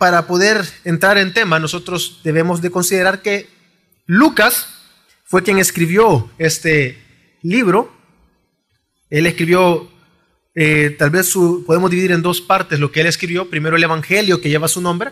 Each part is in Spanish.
para poder entrar en tema, nosotros debemos de considerar que Lucas fue quien escribió este libro. Él escribió, eh, tal vez podemos dividir en dos partes lo que él escribió. Primero el Evangelio que lleva su nombre.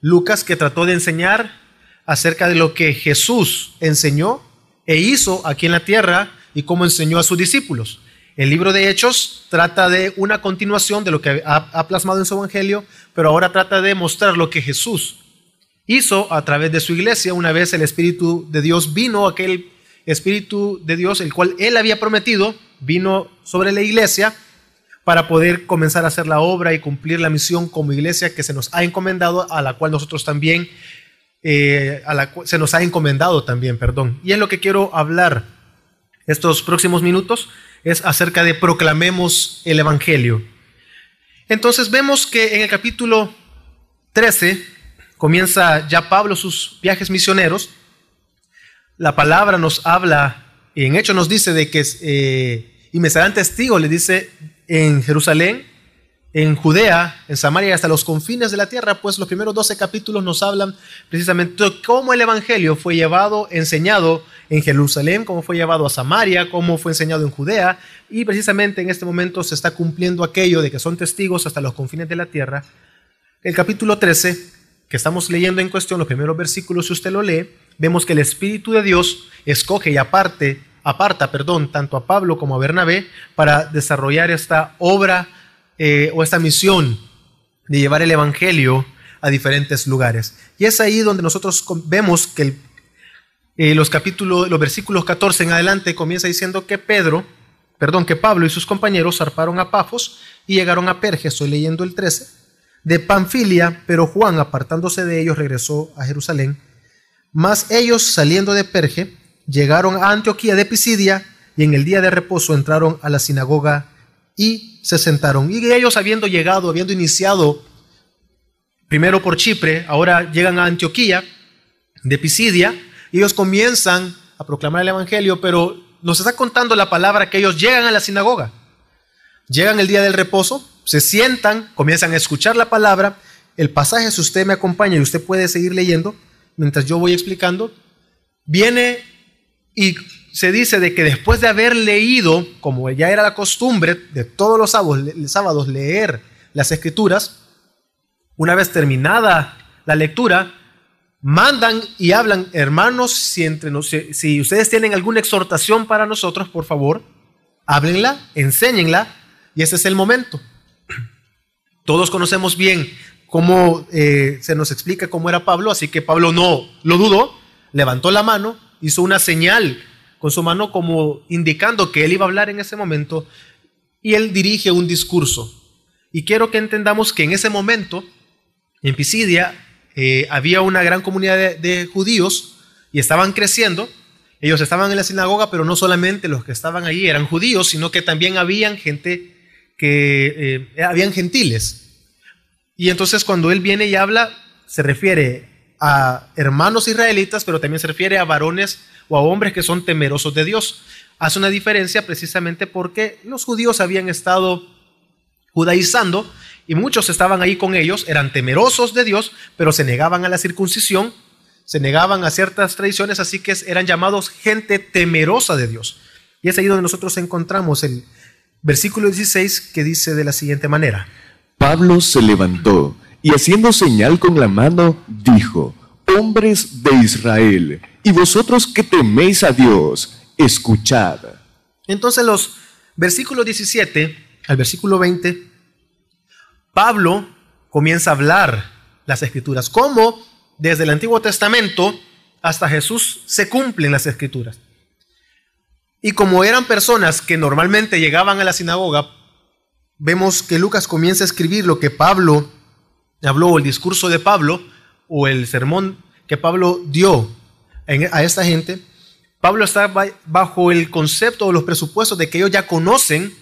Lucas que trató de enseñar acerca de lo que Jesús enseñó e hizo aquí en la tierra y cómo enseñó a sus discípulos. El libro de Hechos trata de una continuación de lo que ha, plasmado en su evangelio, pero ahora trata de mostrar lo que Jesús hizo a través de su iglesia. Una vez el Espíritu de Dios vino, aquel Espíritu de Dios, el cual él había prometido, vino sobre la iglesia para poder comenzar a hacer la obra y cumplir la misión como iglesia que se nos ha encomendado, a la cual nosotros también, eh, a la, se nos ha encomendado también, perdón. Y es lo que quiero hablar estos próximos minutos es acerca de proclamemos el Evangelio. Entonces vemos que en el capítulo 13 comienza ya Pablo sus viajes misioneros. La palabra nos habla, en hecho nos dice de que, eh, y me serán testigos, le dice en Jerusalén, en Judea, en Samaria y hasta los confines de la tierra, pues los primeros 12 capítulos nos hablan precisamente cómo el Evangelio fue llevado, enseñado en Jerusalén, cómo fue llevado a Samaria, cómo fue enseñado en Judea, y precisamente en este momento se está cumpliendo aquello de que son testigos hasta los confines de la tierra. El capítulo 13, que estamos leyendo en cuestión, los primeros versículos, si usted lo lee, vemos que el Espíritu de Dios escoge y aparte, aparta, perdón, tanto a Pablo como a Bernabé para desarrollar esta obra eh, o esta misión de llevar el Evangelio a diferentes lugares. Y es ahí donde nosotros vemos que eh, los capítulos, los versículos 14 en adelante comienza diciendo que Pedro, perdón, que Pablo y sus compañeros zarparon a Pafos y llegaron a Perge, estoy leyendo el 13, de Panfilia, pero Juan, apartándose de ellos, regresó a Jerusalén. Mas ellos, saliendo de Perge, llegaron a Antioquía de Pisidia y en el día de reposo entraron a la sinagoga y se sentaron. Y ellos habiendo llegado, habiendo iniciado primero por Chipre, ahora llegan a Antioquía de Pisidia, y ellos comienzan a proclamar el Evangelio, pero nos está contando la palabra que ellos llegan a la sinagoga. Llegan el día del reposo, se sientan, comienzan a escuchar la palabra. El pasaje, si usted me acompaña y usted puede seguir leyendo, mientras yo voy explicando, viene y se dice de que después de haber leído, como ya era la costumbre de todos los sábados, leer las escrituras, una vez terminada la lectura, mandan y hablan, hermanos, si, entre si ustedes tienen alguna exhortación para nosotros, por favor, háblenla, enséñenla, y ese es el momento. Todos conocemos bien cómo eh, se nos explica cómo era Pablo, así que Pablo no lo dudó, levantó la mano, hizo una señal con su mano como indicando que él iba a hablar en ese momento y él dirige un discurso. Y quiero que entendamos que en ese momento, en Pisidia, eh, había una gran comunidad de, judíos y estaban creciendo. Ellos estaban en la sinagoga, pero no solamente los que estaban allí eran judíos, sino que también habían gente que eh, habían gentiles. Y entonces cuando él viene y habla, se refiere a hermanos israelitas, pero también se refiere a varones o a hombres que son temerosos de Dios. Hace una diferencia precisamente porque los judíos habían estado judaizando y muchos estaban ahí con ellos, eran temerosos de Dios, pero se negaban a la circuncisión, se negaban a ciertas tradiciones, así que eran llamados gente temerosa de Dios. Y es ahí donde nosotros encontramos el versículo 16 que dice de la siguiente manera. Pablo se levantó y haciendo señal con la mano, dijo, hombres de Israel, y vosotros que teméis a Dios, escuchad. Entonces los versículos 17 al versículo 20, Pablo comienza a hablar las escrituras, cómo desde el Antiguo Testamento hasta Jesús se cumplen las escrituras. Y como eran personas que normalmente llegaban a la sinagoga, vemos que Lucas comienza a escribir lo que Pablo habló, el discurso de Pablo, o el sermón que Pablo dio a esta gente, Pablo está bajo el concepto o los presupuestos de que ellos ya conocen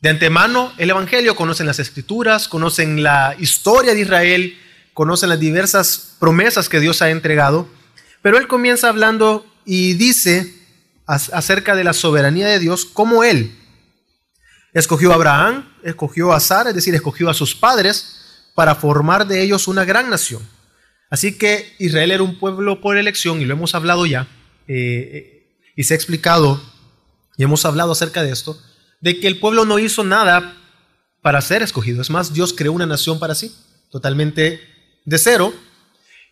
de antemano el Evangelio, conocen las escrituras, conocen la historia de Israel, conocen las diversas promesas que Dios ha entregado, pero él comienza hablando y dice acerca de la soberanía de Dios, como él escogió a Abraham, escogió a Sara, es decir, escogió a sus padres, para formar de ellos una gran nación. Así que Israel era un pueblo por elección y lo hemos hablado ya eh, y se ha explicado y hemos hablado acerca de esto, de que el pueblo no hizo nada para ser escogido. Es más, Dios creó una nación para sí, totalmente de cero.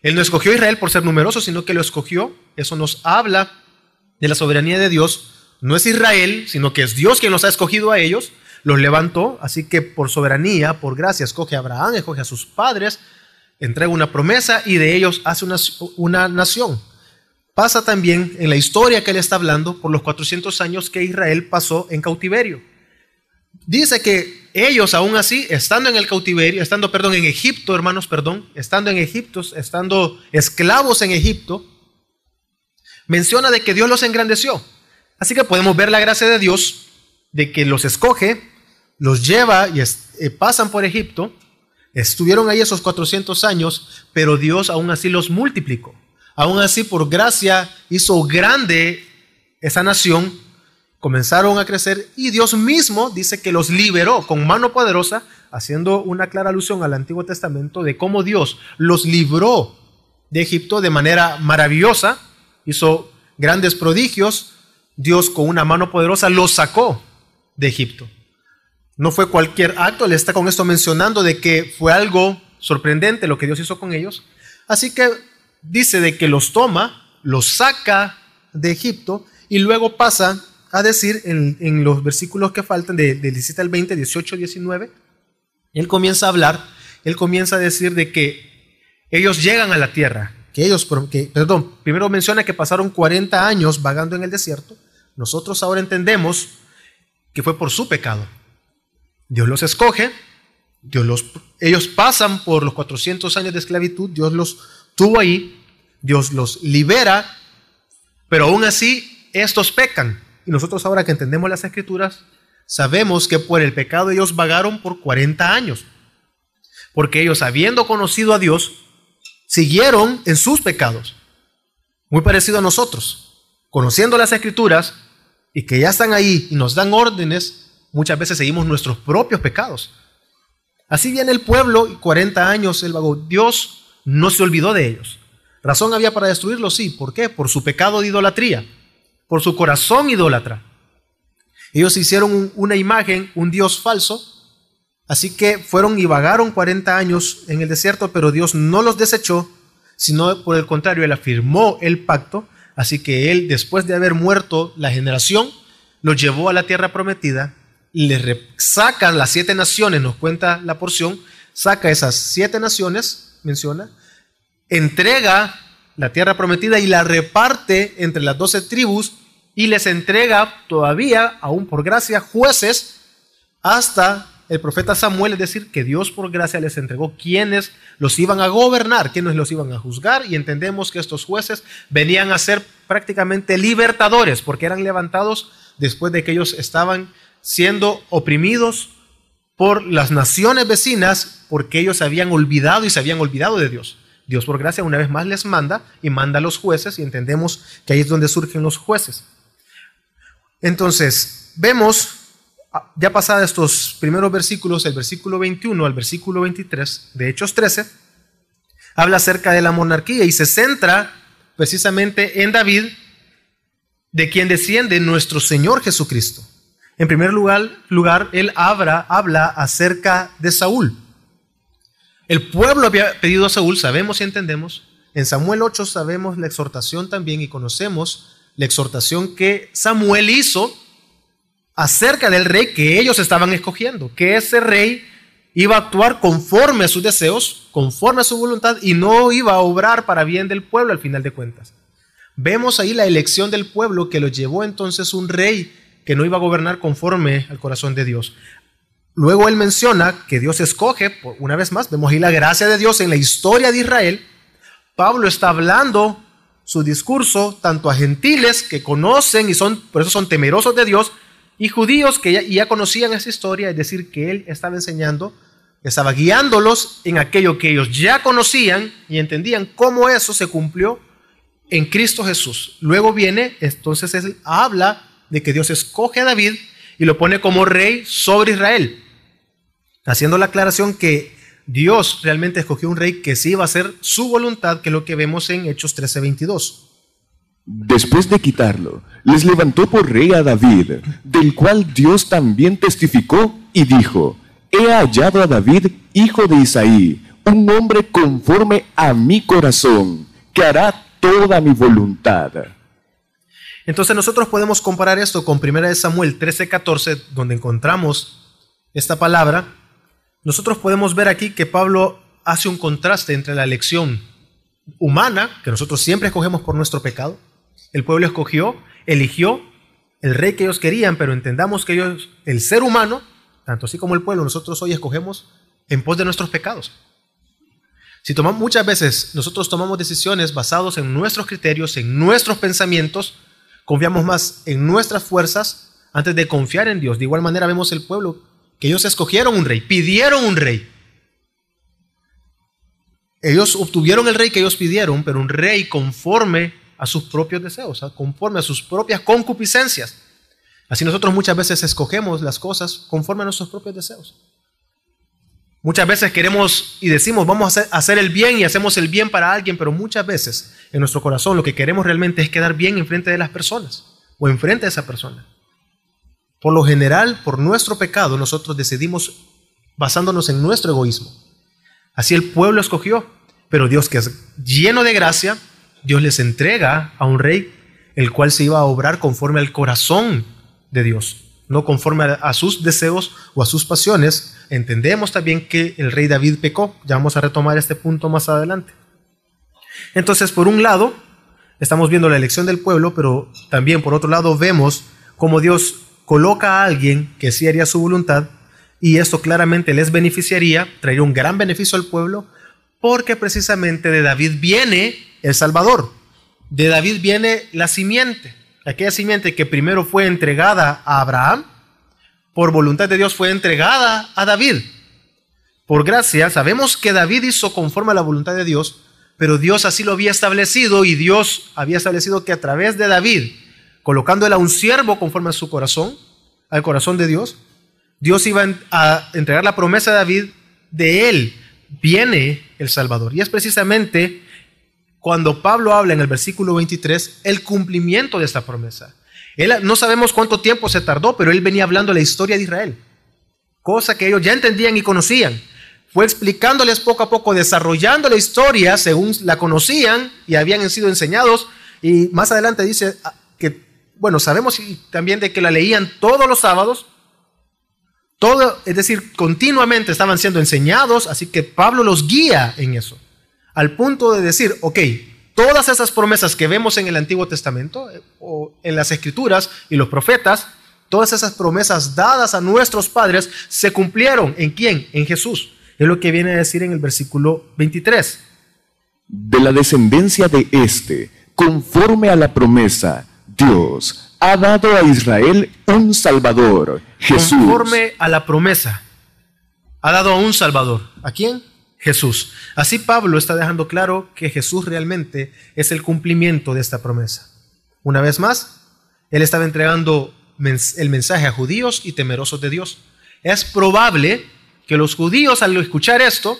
Él no escogió a Israel por ser numeroso, sino que lo escogió. Eso nos habla de la soberanía de Dios. No es Israel, sino que es Dios quien los ha escogido a ellos, los levantó, así que por soberanía, por gracia, escoge a Abraham, escoge a sus padres, entrega una promesa y de ellos hace una, una nación. Pasa también en la historia que él está hablando por los 400 años que Israel pasó en cautiverio. Dice que ellos aún así, estando en el cautiverio, estando, perdón, en Egipto, hermanos, perdón, estando en Egipto, estando esclavos en Egipto, menciona de que Dios los engrandeció. Así que podemos ver la gracia de Dios de que los escoge, los lleva y eh, pasan por Egipto, estuvieron ahí esos 400 años, pero Dios aún así los multiplicó. Aún así, por gracia, hizo grande esa nación comenzaron a crecer y Dios mismo dice que los liberó con mano poderosa, haciendo una clara alusión al Antiguo Testamento de cómo Dios los libró de Egipto de manera maravillosa, hizo grandes prodigios, Dios con una mano poderosa los sacó de Egipto. No fue cualquier acto, le está con esto mencionando de que fue algo sorprendente lo que Dios hizo con ellos. Así que dice de que los toma, los saca de Egipto y luego pasa a decir en, los versículos que faltan, de, 17 al 20, 18, 19, él comienza a hablar, él comienza a decir de que ellos llegan a la tierra, que ellos, perdón, primero menciona que pasaron 40 años vagando en el desierto, nosotros ahora entendemos que fue por su pecado. Dios los escoge, Dios los, ellos pasan por los 400 años de esclavitud, Dios los tuvo ahí, Dios los libera, pero aún así estos pecan. Y nosotros ahora que entendemos las escrituras, sabemos que por el pecado ellos vagaron por 40 años. Porque ellos, habiendo conocido a Dios, siguieron en sus pecados. Muy parecido a nosotros. Conociendo las escrituras y que ya están ahí y nos dan órdenes, muchas veces seguimos nuestros propios pecados. Así viene el pueblo y 40 años el vagó. Dios no se olvidó de ellos. ¿Razón había para destruirlo? Sí. ¿Por qué? Por su pecado de idolatría por su corazón idólatra. Ellos hicieron una imagen, un Dios falso, así que fueron y vagaron 40 años en el desierto, pero Dios no los desechó, sino por el contrario, Él afirmó el pacto, así que Él, después de haber muerto la generación, los llevó a la tierra prometida, les saca las siete naciones, nos cuenta la porción, saca esas siete naciones, menciona, entrega la tierra prometida y la reparte entre las doce tribus y les entrega todavía, aún por gracia, jueces hasta el profeta Samuel, es decir, que Dios por gracia les entregó quienes los iban a gobernar, quienes los iban a juzgar, y entendemos que estos jueces venían a ser prácticamente libertadores, porque eran levantados después de que ellos estaban siendo oprimidos por las naciones vecinas, porque ellos habían olvidado y se habían olvidado de Dios. Dios por gracia una vez más les manda y manda a los jueces, y entendemos que ahí es donde surgen los jueces. Entonces, vemos, ah, ya pasados estos primeros versículos, el versículo 21 al versículo 23 de Hechos 13, habla acerca de la monarquía y se centra precisamente en David, de quien desciende nuestro Señor Jesucristo. En primer lugar, lugar él habla, habla acerca de Saúl. El pueblo había pedido a Saúl, sabemos y entendemos. En Samuel 8 sabemos la exhortación también y conocemos la exhortación que Samuel hizo acerca del rey que ellos estaban escogiendo, que ese rey iba a actuar conforme a sus deseos, conforme a su voluntad y no iba a obrar para bien del pueblo al final de cuentas. Vemos ahí la elección del pueblo que lo llevó entonces un rey que no iba a gobernar conforme al corazón de Dios. Luego él menciona que Dios escoge, una vez más, vemos ahí la gracia de Dios en la historia de Israel. Pablo está hablando su discurso tanto a gentiles que conocen y son, por eso son temerosos de Dios, y judíos que ya, conocían esa historia, es decir, que él estaba enseñando, estaba guiándolos en aquello que ellos ya conocían y entendían cómo eso se cumplió en Cristo Jesús. Luego viene, entonces él habla de que Dios escoge a David y lo pone como rey sobre Israel, haciendo la aclaración que Dios realmente escogió un rey que sí iba a hacer su voluntad, que es lo que vemos en Hechos 13:22. Después de quitarlo, les levantó por rey a David, del cual Dios también testificó y dijo, he hallado a David, hijo de Isaí, un hombre conforme a mi corazón, que hará toda mi voluntad. Entonces nosotros podemos comparar esto con 1 Samuel 13:14, donde encontramos esta palabra. Nosotros podemos ver aquí que Pablo hace un contraste entre la elección humana, que nosotros siempre escogemos por nuestro pecado. El pueblo escogió, eligió el rey que ellos querían, pero entendamos que ellos, el ser humano, tanto así como el pueblo, nosotros hoy escogemos en pos de nuestros pecados. Si tomamos muchas veces nosotros tomamos decisiones basadas en nuestros criterios, en nuestros pensamientos, confiamos más en nuestras fuerzas antes de confiar en Dios. De igual manera vemos el pueblo que ellos escogieron un rey, pidieron un rey. Ellos obtuvieron el rey que ellos pidieron, pero un rey conforme a sus propios deseos, conforme a sus propias concupiscencias. Así nosotros muchas veces escogemos las cosas conforme a nuestros propios deseos. Muchas veces queremos y decimos, vamos a hacer, el bien y hacemos el bien para alguien, pero muchas veces en nuestro corazón lo que queremos realmente es quedar bien en frente de las personas o en frente de esa persona. Por lo general, por nuestro pecado, nosotros decidimos basándonos en nuestro egoísmo. Así el pueblo escogió, pero Dios que es lleno de gracia, Dios les entrega a un rey el cual se iba a obrar conforme al corazón de Dios no conforme a sus deseos o a sus pasiones, entendemos también que el rey David pecó. Ya vamos a retomar este punto más adelante. Entonces, por un lado, estamos viendo la elección del pueblo, pero también por otro lado vemos cómo Dios coloca a alguien que sí haría su voluntad y esto claramente les beneficiaría, traería un gran beneficio al pueblo, porque precisamente de David viene el Salvador, de David viene la simiente aquella simiente que primero fue entregada a Abraham, por voluntad de Dios fue entregada a David. Por gracia, sabemos que David hizo conforme a la voluntad de Dios, pero Dios así lo había establecido y Dios había establecido que a través de David, colocándole a un siervo conforme a su corazón, al corazón de Dios, Dios iba a entregar la promesa a David, de él viene el Salvador. Y es precisamente cuando Pablo habla en el versículo 23 el cumplimiento de esta promesa. No sabemos cuánto tiempo se tardó, pero él venía hablando la historia de Israel, cosa que ellos ya entendían y conocían. Fue explicándoles poco a poco, desarrollando la historia según la conocían y habían sido enseñados. Y más adelante dice ah, que, bueno, sabemos también de que la leían todos los sábados, todo, es decir, continuamente estaban siendo enseñados, así que Pablo los guía en eso al punto de decir, ok, todas esas promesas que vemos en el Antiguo Testamento eh, o en las Escrituras y los profetas, todas esas promesas dadas a nuestros padres se cumplieron. ¿En quién? En Jesús. Es lo que viene a decir en el versículo 23. De la descendencia de éste, conforme a la promesa, Dios ha dado a Israel un Salvador, Jesús. Conforme a la promesa, ha dado a un Salvador. ¿A quién? Jesús. Así Pablo está dejando claro que Jesús realmente es el cumplimiento de esta promesa. Una vez más, él estaba entregando el mensaje a judíos y temerosos de Dios. Es probable que los judíos al escuchar esto,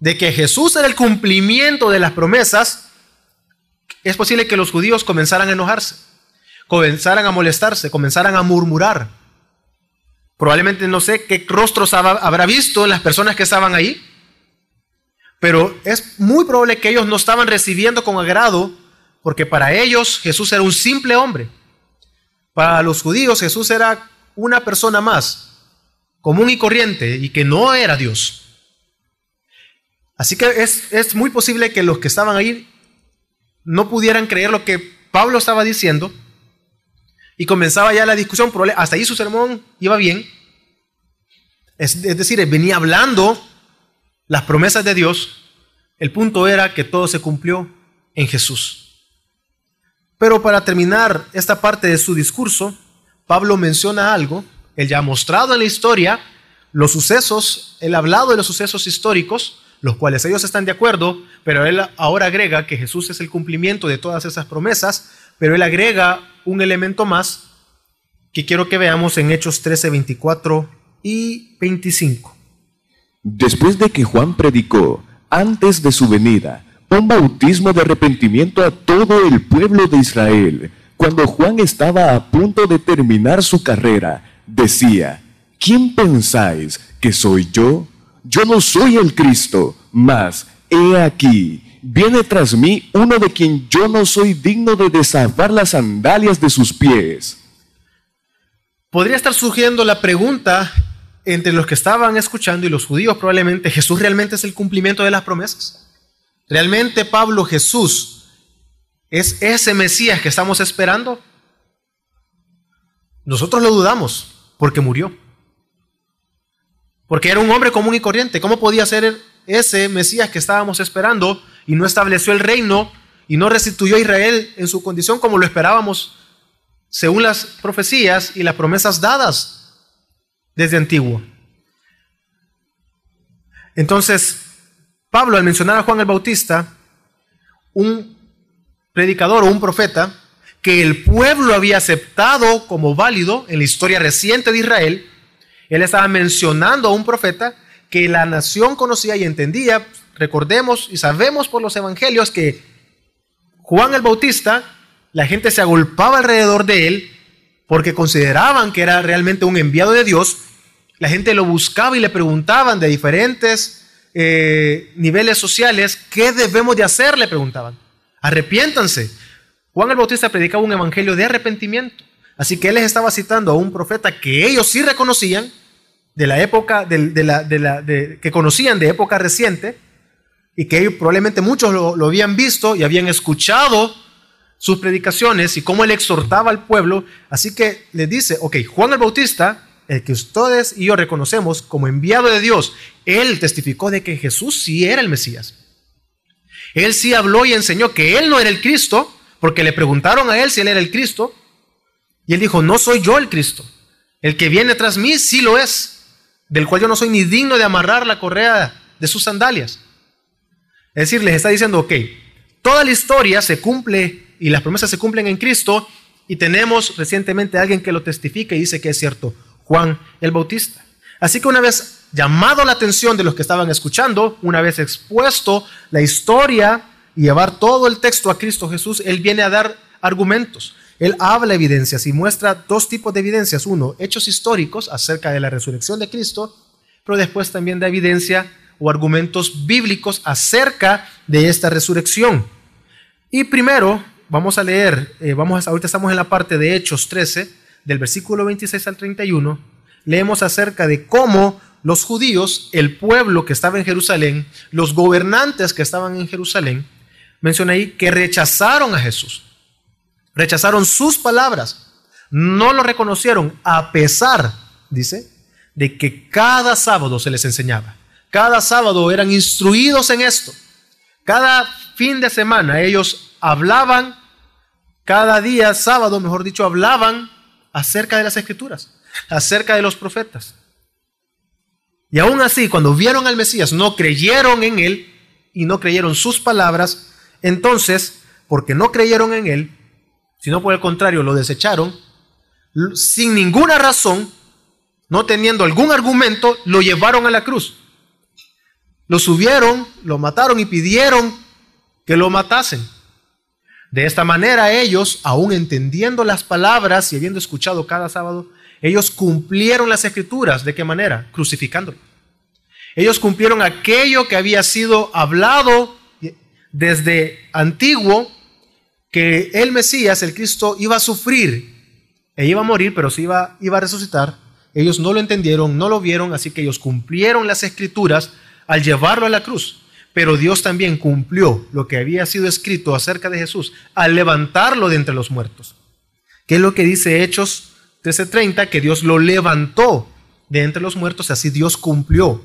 de que Jesús era el cumplimiento de las promesas, es posible que los judíos comenzaran a enojarse, comenzaran a molestarse, comenzaran a murmurar. Probablemente no sé qué rostros habrá visto en las personas que estaban ahí, pero es muy probable que ellos no estaban recibiendo con agrado, porque para ellos Jesús era un simple hombre. Para los judíos Jesús era una persona más, común y corriente, y que no era Dios. Así que es, es muy posible que los que estaban ahí no pudieran creer lo que Pablo estaba diciendo, y comenzaba ya la discusión, hasta ahí su sermón iba bien. Es, es decir, venía hablando las promesas de Dios, el punto era que todo se cumplió en Jesús. Pero para terminar esta parte de su discurso, Pablo menciona algo, él ya ha mostrado en la historia los sucesos, él ha hablado de los sucesos históricos, los cuales ellos están de acuerdo, pero él ahora agrega que Jesús es el cumplimiento de todas esas promesas, pero él agrega un elemento más que quiero que veamos en Hechos 13, 24 y 25. Después de que Juan predicó, antes de su venida, un bautismo de arrepentimiento a todo el pueblo de Israel, cuando Juan estaba a punto de terminar su carrera, decía, ¿quién pensáis que soy yo? Yo no soy el Cristo, mas he aquí, viene tras mí uno de quien yo no soy digno de desatar las sandalias de sus pies. Podría estar surgiendo la pregunta entre los que estaban escuchando y los judíos probablemente, ¿Jesús realmente es el cumplimiento de las promesas? ¿Realmente Pablo Jesús es ese Mesías que estamos esperando? Nosotros lo dudamos porque murió. Porque era un hombre común y corriente. ¿Cómo podía ser ese Mesías que estábamos esperando y no estableció el reino y no restituyó a Israel en su condición como lo esperábamos según las profecías y las promesas dadas desde antiguo? Entonces, Pablo al mencionar a Juan el Bautista, un predicador o un profeta, que el pueblo había aceptado como válido en la historia reciente de Israel, él estaba mencionando a un profeta que la nación conocía y entendía. Recordemos y sabemos por los evangelios que Juan el Bautista, la gente se agolpaba alrededor de él porque consideraban que era realmente un enviado de Dios. La gente lo buscaba y le preguntaban de diferentes eh, niveles sociales, ¿qué debemos de hacer? Le preguntaban. Arrepiéntanse. Juan el Bautista predicaba un evangelio de arrepentimiento. Así que él les estaba citando a un profeta que ellos sí reconocían, de la época, de, la, de la, que conocían de época reciente, y que probablemente muchos lo, habían visto y habían escuchado sus predicaciones y cómo él exhortaba al pueblo. Así que les dice, ok, Juan el Bautista, el que ustedes y yo reconocemos como enviado de Dios, él testificó de que Jesús sí era el Mesías. Él sí habló y enseñó que él no era el Cristo, porque le preguntaron a él si él era el Cristo, y él dijo, no soy yo el Cristo. El que viene tras mí sí lo es, del cual yo no soy ni digno de amarrar la correa de sus sandalias. Es decir, les está diciendo, ok, toda la historia se cumple y las promesas se cumplen en Cristo y tenemos recientemente a alguien que lo testifica y dice que es cierto, Juan el Bautista. Así que una vez llamado la atención de los que estaban escuchando, una vez expuesto la historia y llevar todo el texto a Cristo Jesús, Él viene a dar argumentos. Él habla evidencias y muestra dos tipos de evidencias. Uno, hechos históricos acerca de la resurrección de Cristo, pero después también da evidencia o argumentos bíblicos acerca de esta resurrección. Y primero, vamos a leer, eh, vamos ahorita estamos en la parte de Hechos 13, del versículo 26 al 31, leemos acerca de cómo los judíos, el pueblo que estaba en Jerusalén, los gobernantes que estaban en Jerusalén, menciona ahí que rechazaron a Jesús. Rechazaron sus palabras. No lo reconocieron a pesar, dice, de que cada sábado se les enseñaba. Cada sábado eran instruidos en esto. Cada fin de semana ellos hablaban, cada día sábado, mejor dicho, hablaban acerca de las escrituras, acerca de los profetas. Y aún así, cuando vieron al Mesías, no creyeron en él y no creyeron sus palabras, entonces, porque no creyeron en él, sino por el contrario lo desecharon, sin ninguna razón, no teniendo algún argumento, lo llevaron a la cruz. Lo subieron, lo mataron y pidieron que lo matasen. De esta manera ellos, aún entendiendo las palabras y habiendo escuchado cada sábado, ellos cumplieron las escrituras. ¿De qué manera? Crucificándolo. Ellos cumplieron aquello que había sido hablado desde antiguo que el Mesías, el Cristo, iba a sufrir e iba a morir, pero iba, iba a resucitar. Ellos no lo entendieron, no lo vieron, así que ellos cumplieron las escrituras al llevarlo a la cruz. Pero Dios también cumplió lo que había sido escrito acerca de Jesús al levantarlo de entre los muertos. ¿Qué es lo que dice Hechos 13:30? Que Dios lo levantó de entre los muertos, así Dios cumplió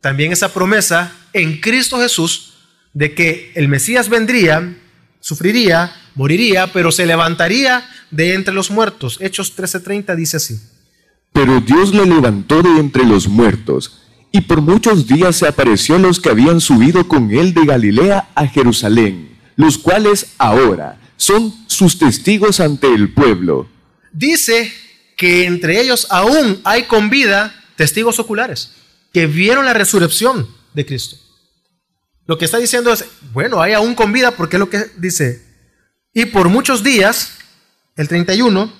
también esa promesa en Cristo Jesús de que el Mesías vendría sufriría, moriría, pero se levantaría de entre los muertos. Hechos 13:30 dice así. Pero Dios le levantó de entre los muertos, y por muchos días se apareció a los que habían subido con él de Galilea a Jerusalén, los cuales ahora son sus testigos ante el pueblo. Dice que entre ellos aún hay con vida testigos oculares. que vieron la resurrección de Cristo. Lo que está diciendo es, bueno, hay aún con vida, porque es lo que dice. Y por muchos días, el 31,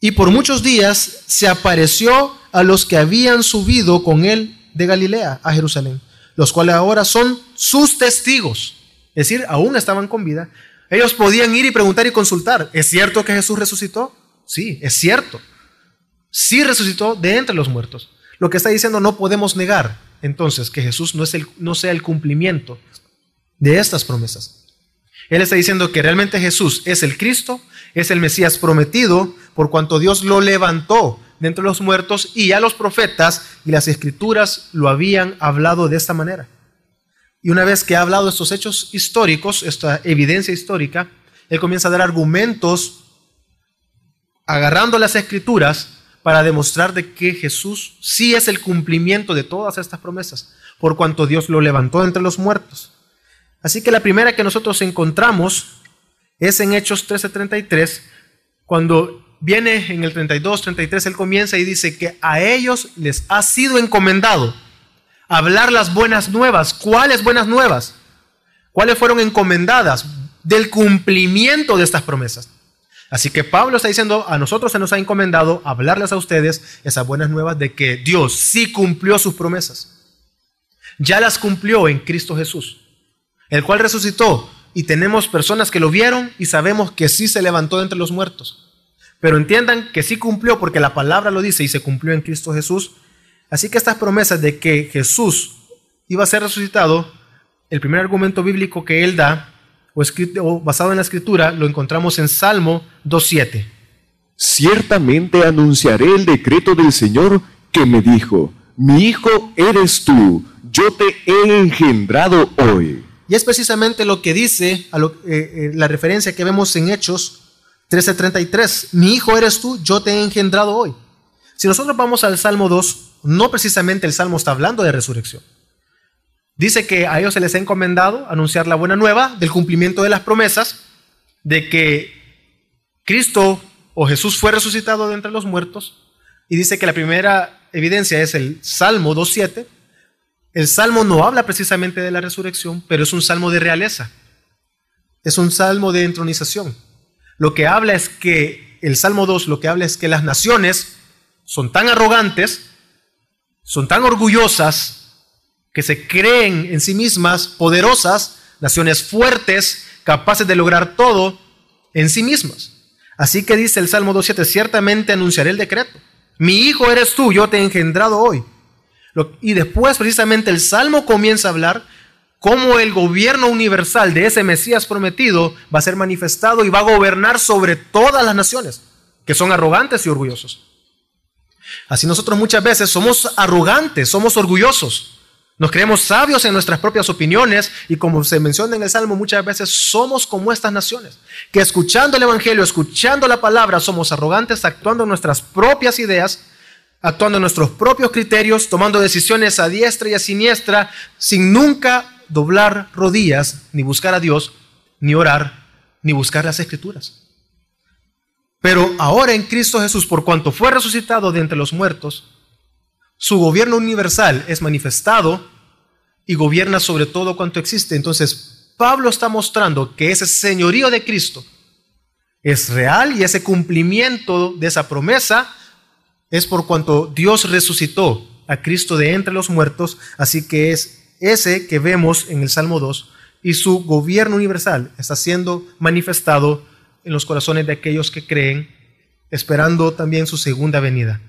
y por muchos días se apareció a los que habían subido con él de Galilea a Jerusalén, los cuales ahora son sus testigos. Es decir, aún estaban con vida. Ellos podían ir y preguntar y consultar. ¿Es cierto que Jesús resucitó? Sí, es cierto. Sí resucitó de entre los muertos. Lo que está diciendo no podemos negar entonces que Jesús no, es el, no sea el cumplimiento de estas promesas. Él está diciendo que realmente Jesús es el Cristo, es el Mesías prometido, por cuanto Dios lo levantó de entre los muertos y ya los profetas y las escrituras lo habían hablado de esta manera. Y una vez que ha hablado estos hechos históricos, esta evidencia histórica, él comienza a dar argumentos agarrando las escrituras para demostrar de que Jesús sí es el cumplimiento de todas estas promesas, por cuanto Dios lo levantó entre los muertos. Así que la primera que nosotros encontramos es en Hechos 13:33, cuando viene en el 32, 33, él comienza y dice que a ellos les ha sido encomendado hablar las buenas nuevas. ¿Cuáles buenas nuevas? ¿Cuáles fueron encomendadas? Del cumplimiento de estas promesas. Así que Pablo está diciendo, a nosotros se nos ha encomendado hablarles a ustedes esas buenas nuevas de que Dios sí cumplió sus promesas. Ya las cumplió en Cristo Jesús, el cual resucitó y tenemos personas que lo vieron y sabemos que sí se levantó de entre los muertos. Pero entiendan que sí cumplió porque la palabra lo dice y se cumplió en Cristo Jesús. Así que estas promesas de que Jesús iba a ser resucitado, el primer argumento bíblico que él da o, basado en la escritura lo encontramos en Salmo 2.7. Ciertamente anunciaré el decreto del Señor que me dijo, mi hijo eres tú, yo te he engendrado hoy. Y es precisamente lo que dice a eh, eh, la referencia que vemos en Hechos 13:33, mi hijo eres tú, yo te he engendrado hoy. Si nosotros vamos al Salmo 2, no precisamente el Salmo está hablando de resurrección. Dice que a ellos se les ha encomendado anunciar la buena nueva del cumplimiento de las promesas, de que Cristo o Jesús fue resucitado de entre los muertos. Y dice que la primera evidencia es el Salmo 2.7. El Salmo no habla precisamente de la resurrección, pero es un salmo de realeza. Es un salmo de entronización. Lo que habla es que, el Salmo 2 lo que habla es que las naciones son tan arrogantes, son tan orgullosas, que se creen en sí mismas poderosas, naciones fuertes, capaces de lograr todo en sí mismas. Así que dice el Salmo 2.7, ciertamente anunciaré el decreto. Mi hijo eres tú, yo te he engendrado hoy. Y después precisamente el Salmo comienza a hablar cómo el gobierno universal de ese Mesías prometido va a ser manifestado y va a gobernar sobre todas las naciones, que son arrogantes y orgullosos. Así nosotros muchas veces somos arrogantes, somos orgullosos. Nos creemos sabios en nuestras propias opiniones y como se menciona en el Salmo, muchas veces somos como estas naciones, que escuchando el Evangelio, escuchando la palabra, somos arrogantes, actuando en nuestras propias ideas, actuando en nuestros propios criterios, tomando decisiones a diestra y a siniestra, sin nunca doblar rodillas, ni buscar a Dios, ni orar, ni buscar las escrituras. Pero ahora en Cristo Jesús, por cuanto fue resucitado de entre los muertos, su gobierno universal es manifestado y gobierna sobre todo cuanto existe. Entonces, Pablo está mostrando que ese señorío de Cristo es real y ese cumplimiento de esa promesa es por cuanto Dios resucitó a Cristo de entre los muertos, así que es ese que vemos en el Salmo 2 y su gobierno universal está siendo manifestado en los corazones de aquellos que creen, esperando también su segunda venida.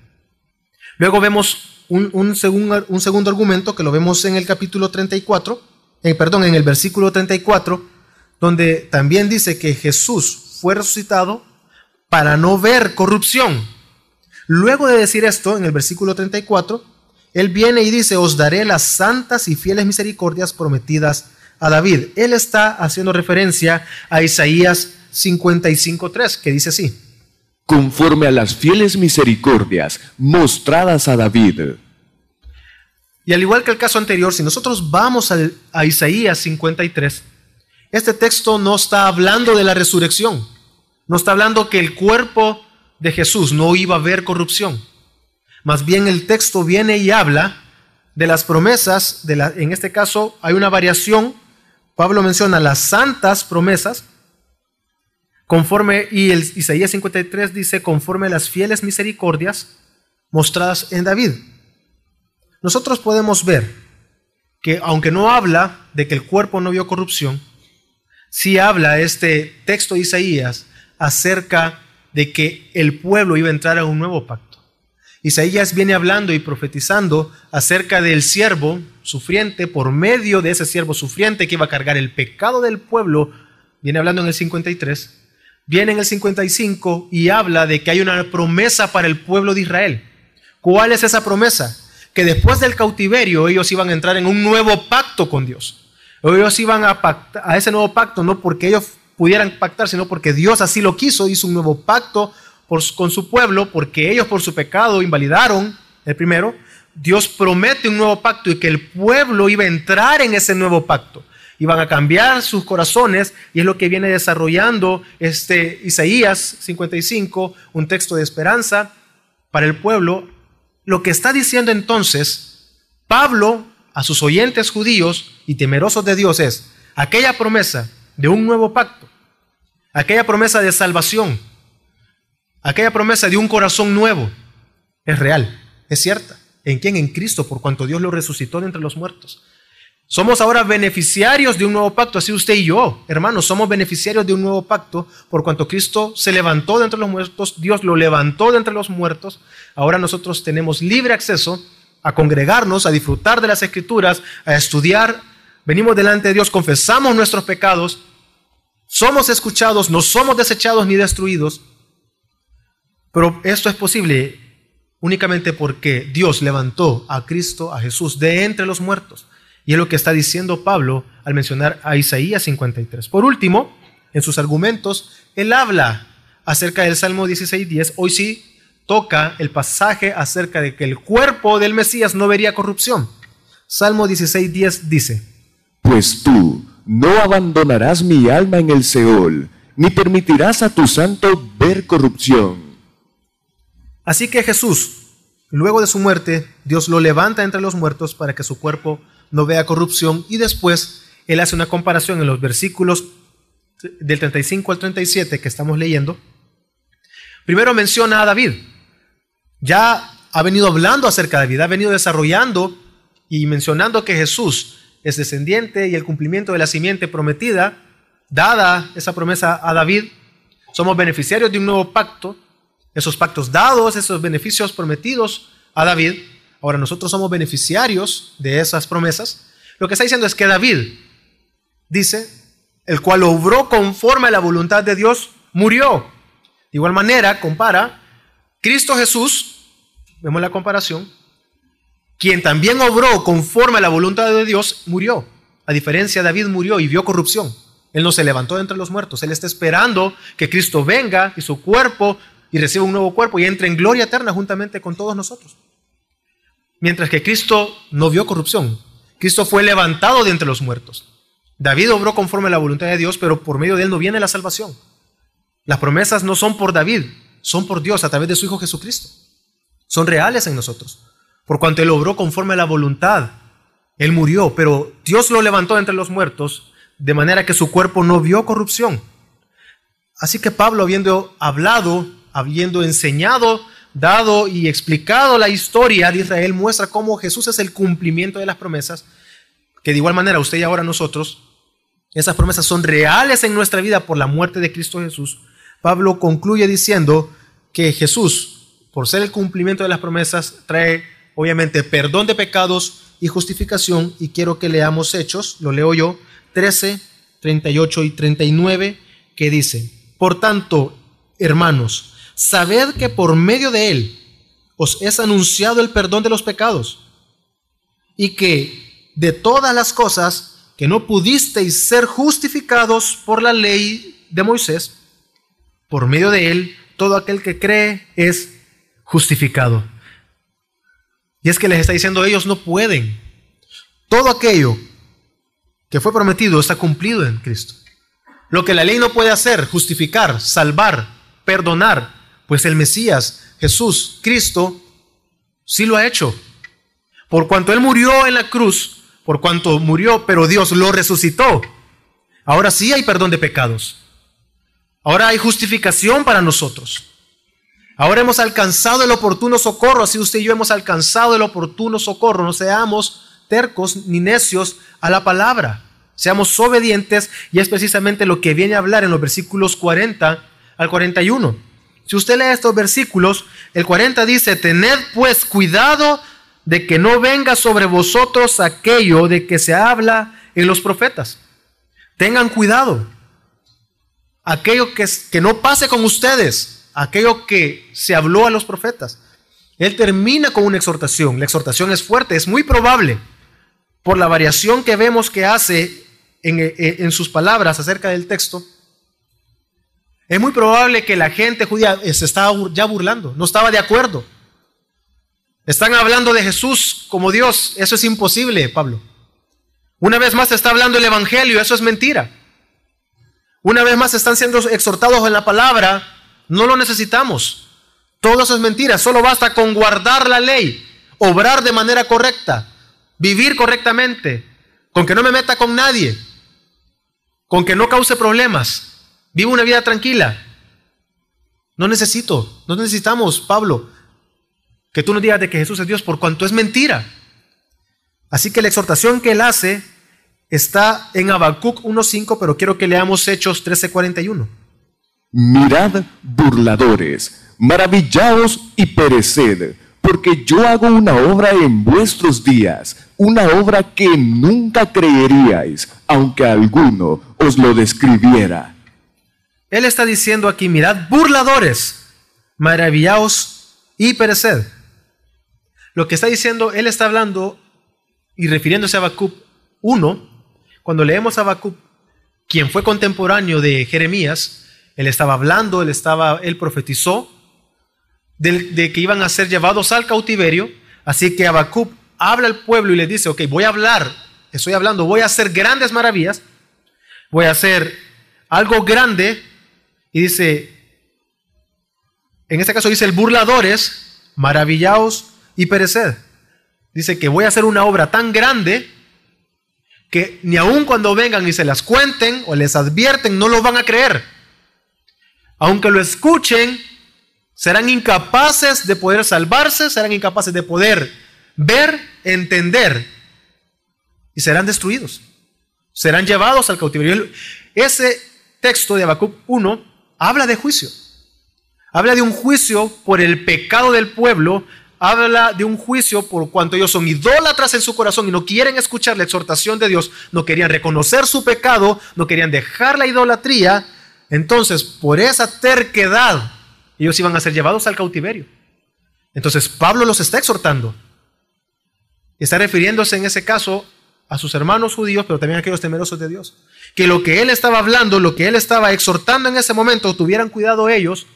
Luego vemos un, segundo argumento que lo vemos en el capítulo 34, eh, perdón, en el versículo 34, donde también dice que Jesús fue resucitado para no ver corrupción. Luego de decir esto, en el versículo 34, él viene y dice, os daré las santas y fieles misericordias prometidas a David. Él está haciendo referencia a Isaías 55.3, que dice así conforme a las fieles misericordias mostradas a David. Y al igual que el caso anterior, si nosotros vamos a, Isaías 53, este texto no está hablando de la resurrección, no está hablando que el cuerpo de Jesús no iba a ver corrupción. Más bien el texto viene y habla de las promesas, en este caso hay una variación. Pablo menciona las santas promesas, conforme, y el Isaías 53 dice, conforme a las fieles misericordias mostradas en David. Nosotros podemos ver que aunque no habla de que el cuerpo no vio corrupción, sí habla este texto de Isaías acerca de que el pueblo iba a entrar a un nuevo pacto. Isaías viene hablando y profetizando acerca del siervo sufriente, por medio de ese siervo sufriente que iba a cargar el pecado del pueblo, viene hablando en el 53, viene en el 55 y habla de que hay una promesa para el pueblo de Israel. ¿Cuál es esa promesa? Que después del cautiverio ellos iban a entrar en un nuevo pacto con Dios. Ellos iban a, a ese nuevo pacto no porque ellos pudieran pactar, sino porque Dios así lo quiso, hizo un nuevo pacto con su pueblo, porque ellos por su pecado invalidaron el primero. Dios promete un nuevo pacto y que el pueblo iba a entrar en ese nuevo pacto. Iban a cambiar sus corazones y es lo que viene desarrollando este Isaías 55, un texto de esperanza para el pueblo lo que está diciendo entonces Pablo a sus oyentes judíos y temerosos de Dios es aquella promesa de un nuevo pacto, aquella promesa de salvación, aquella promesa de un corazón nuevo, es real, es cierta. ¿En quién? En Cristo, por cuanto Dios lo resucitó de entre los muertos. Somos ahora beneficiarios de un nuevo pacto, así usted y yo, hermanos, somos beneficiarios de un nuevo pacto por cuanto Cristo se levantó de entre los muertos, Dios lo levantó de entre los muertos, ahora nosotros tenemos libre acceso a congregarnos, a disfrutar de las escrituras, a estudiar, venimos delante de Dios, confesamos nuestros pecados, somos escuchados, no somos desechados ni destruidos, pero esto es posible únicamente porque Dios levantó a Cristo, a Jesús, de entre los muertos. Y es lo que está diciendo Pablo al mencionar a Isaías 53. Por último, en sus argumentos, él habla acerca del Salmo 16.10. Hoy sí toca el pasaje acerca de que el cuerpo del Mesías no vería corrupción. Salmo 16.10 dice, Pues tú no abandonarás mi alma en el Seol, ni permitirás a tu santo ver corrupción. Así que Jesús, luego de su muerte, Dios lo levanta entre los muertos para que su cuerpo no vea corrupción y después él hace una comparación en los versículos del 35 al 37 que estamos leyendo. Primero menciona a David. Ya ha venido hablando acerca de David, ha venido desarrollando y mencionando que Jesús es descendiente y el cumplimiento de la simiente prometida, dada esa promesa a David, somos beneficiarios de un nuevo pacto, esos pactos dados, esos beneficios prometidos a David, Ahora nosotros somos beneficiarios de esas promesas. Lo que está diciendo es que David dice, el cual obró conforme a la voluntad de Dios, murió. De igual manera, compara Cristo Jesús, vemos la comparación, quien también obró conforme a la voluntad de Dios, murió. A diferencia, David murió y vio corrupción. Él no se levantó de entre los muertos. Él está esperando que Cristo venga y su cuerpo y reciba un nuevo cuerpo y entre en gloria eterna juntamente con todos nosotros. Mientras que Cristo no vio corrupción. Cristo fue levantado de entre los muertos. David obró conforme a la voluntad de Dios, pero por medio de él no viene la salvación. Las promesas no son por David, son por Dios a través de su Hijo Jesucristo. Son reales en nosotros. Por cuanto él obró conforme a la voluntad, él murió, pero Dios lo levantó entre los muertos, de manera que su cuerpo no vio corrupción. Así que Pablo, habiendo hablado, habiendo enseñado dado y explicado la historia de Israel, muestra cómo Jesús es el cumplimiento de las promesas, que de igual manera usted y ahora nosotros, esas promesas son reales en nuestra vida por la muerte de Cristo Jesús. Pablo concluye diciendo que Jesús, por ser el cumplimiento de las promesas, trae obviamente perdón de pecados y justificación. Y quiero que leamos Hechos, lo leo yo, 13, 38 y 39, que dice, por tanto, hermanos, sabed que por medio de él os es anunciado el perdón de los pecados, y que de todas las cosas que no pudisteis ser justificados por la ley de Moisés, por medio de él, todo aquel que cree es justificado. Y es que les está diciendo, ellos no pueden. Todo aquello que fue prometido está cumplido en Cristo. Lo que la ley no puede hacer, justificar, salvar, perdonar, pues el Mesías, Jesús, Cristo, sí lo ha hecho. Por cuanto Él murió en la cruz, por cuanto murió, pero Dios lo resucitó. Ahora sí hay perdón de pecados. Ahora hay justificación para nosotros. Ahora hemos alcanzado el oportuno socorro, así usted y yo hemos alcanzado el oportuno socorro. No seamos tercos ni necios a la palabra. Seamos obedientes y es precisamente lo que viene a hablar en los versículos 40 al 41. Si usted lee estos versículos, el 40 dice, tened pues cuidado de que no venga sobre vosotros aquello de que se habla en los profetas. Tengan cuidado. Aquello que, que no pase con ustedes, aquello que se habló a los profetas. Él termina con una exhortación. La exhortación es fuerte, es muy probable por la variación que vemos que hace en, sus palabras acerca del texto. Es muy probable que la gente judía se estaba ya burlando, no estaba de acuerdo. Están hablando de Jesús como Dios. Eso es imposible, Pablo. Una vez más está hablando el Evangelio, eso es mentira. Una vez más están siendo exhortados en la palabra, no lo necesitamos. Todo eso es mentira, solo basta con guardar la ley, obrar de manera correcta, vivir correctamente, con que no me meta con nadie, con que no cause problemas, vivo una vida tranquila. No necesito, no necesitamos, Pablo, que tú nos digas de que Jesús es Dios por cuanto es mentira. Así que la exhortación que él hace está en Habacuc 1.5, pero quiero que leamos Hechos 13.41. Mirad, burladores, maravillaos y pereced, porque yo hago una obra en vuestros días, una obra que nunca creeríais, aunque alguno os lo describiera. Él está diciendo aquí, mirad, burladores, maravillaos y pereced. Lo que está diciendo, él está hablando y refiriéndose a Habacuc 1, cuando leemos a Habacuc, quien fue contemporáneo de Jeremías, él estaba hablando, él, estaba, él profetizó de, de que iban a ser llevados al cautiverio, así que Habacuc habla al pueblo y le dice, ok, voy a hablar, estoy hablando, voy a hacer grandes maravillas, voy a hacer algo grande, y dice, en este caso dice el burladores, maravillaos y pereced. Dice que voy a hacer una obra tan grande que ni aun cuando vengan y se las cuenten o les advierten, no lo van a creer. Aunque lo escuchen, serán incapaces de poder salvarse, serán incapaces de poder ver, entender y serán destruidos. Serán llevados al cautiverio. Ese texto de Habacuc 1 habla de juicio. Habla de un juicio por el pecado del pueblo habla de un juicio por cuanto ellos son idólatras en su corazón y no quieren escuchar la exhortación de Dios, no querían reconocer su pecado, no querían dejar la idolatría. Entonces, por esa terquedad, ellos iban a ser llevados al cautiverio. Entonces, Pablo los está exhortando. Está refiriéndose en ese caso a sus hermanos judíos, pero también a aquellos temerosos de Dios. Que lo que él estaba hablando, lo que él estaba exhortando en ese momento, tuvieran cuidado ellos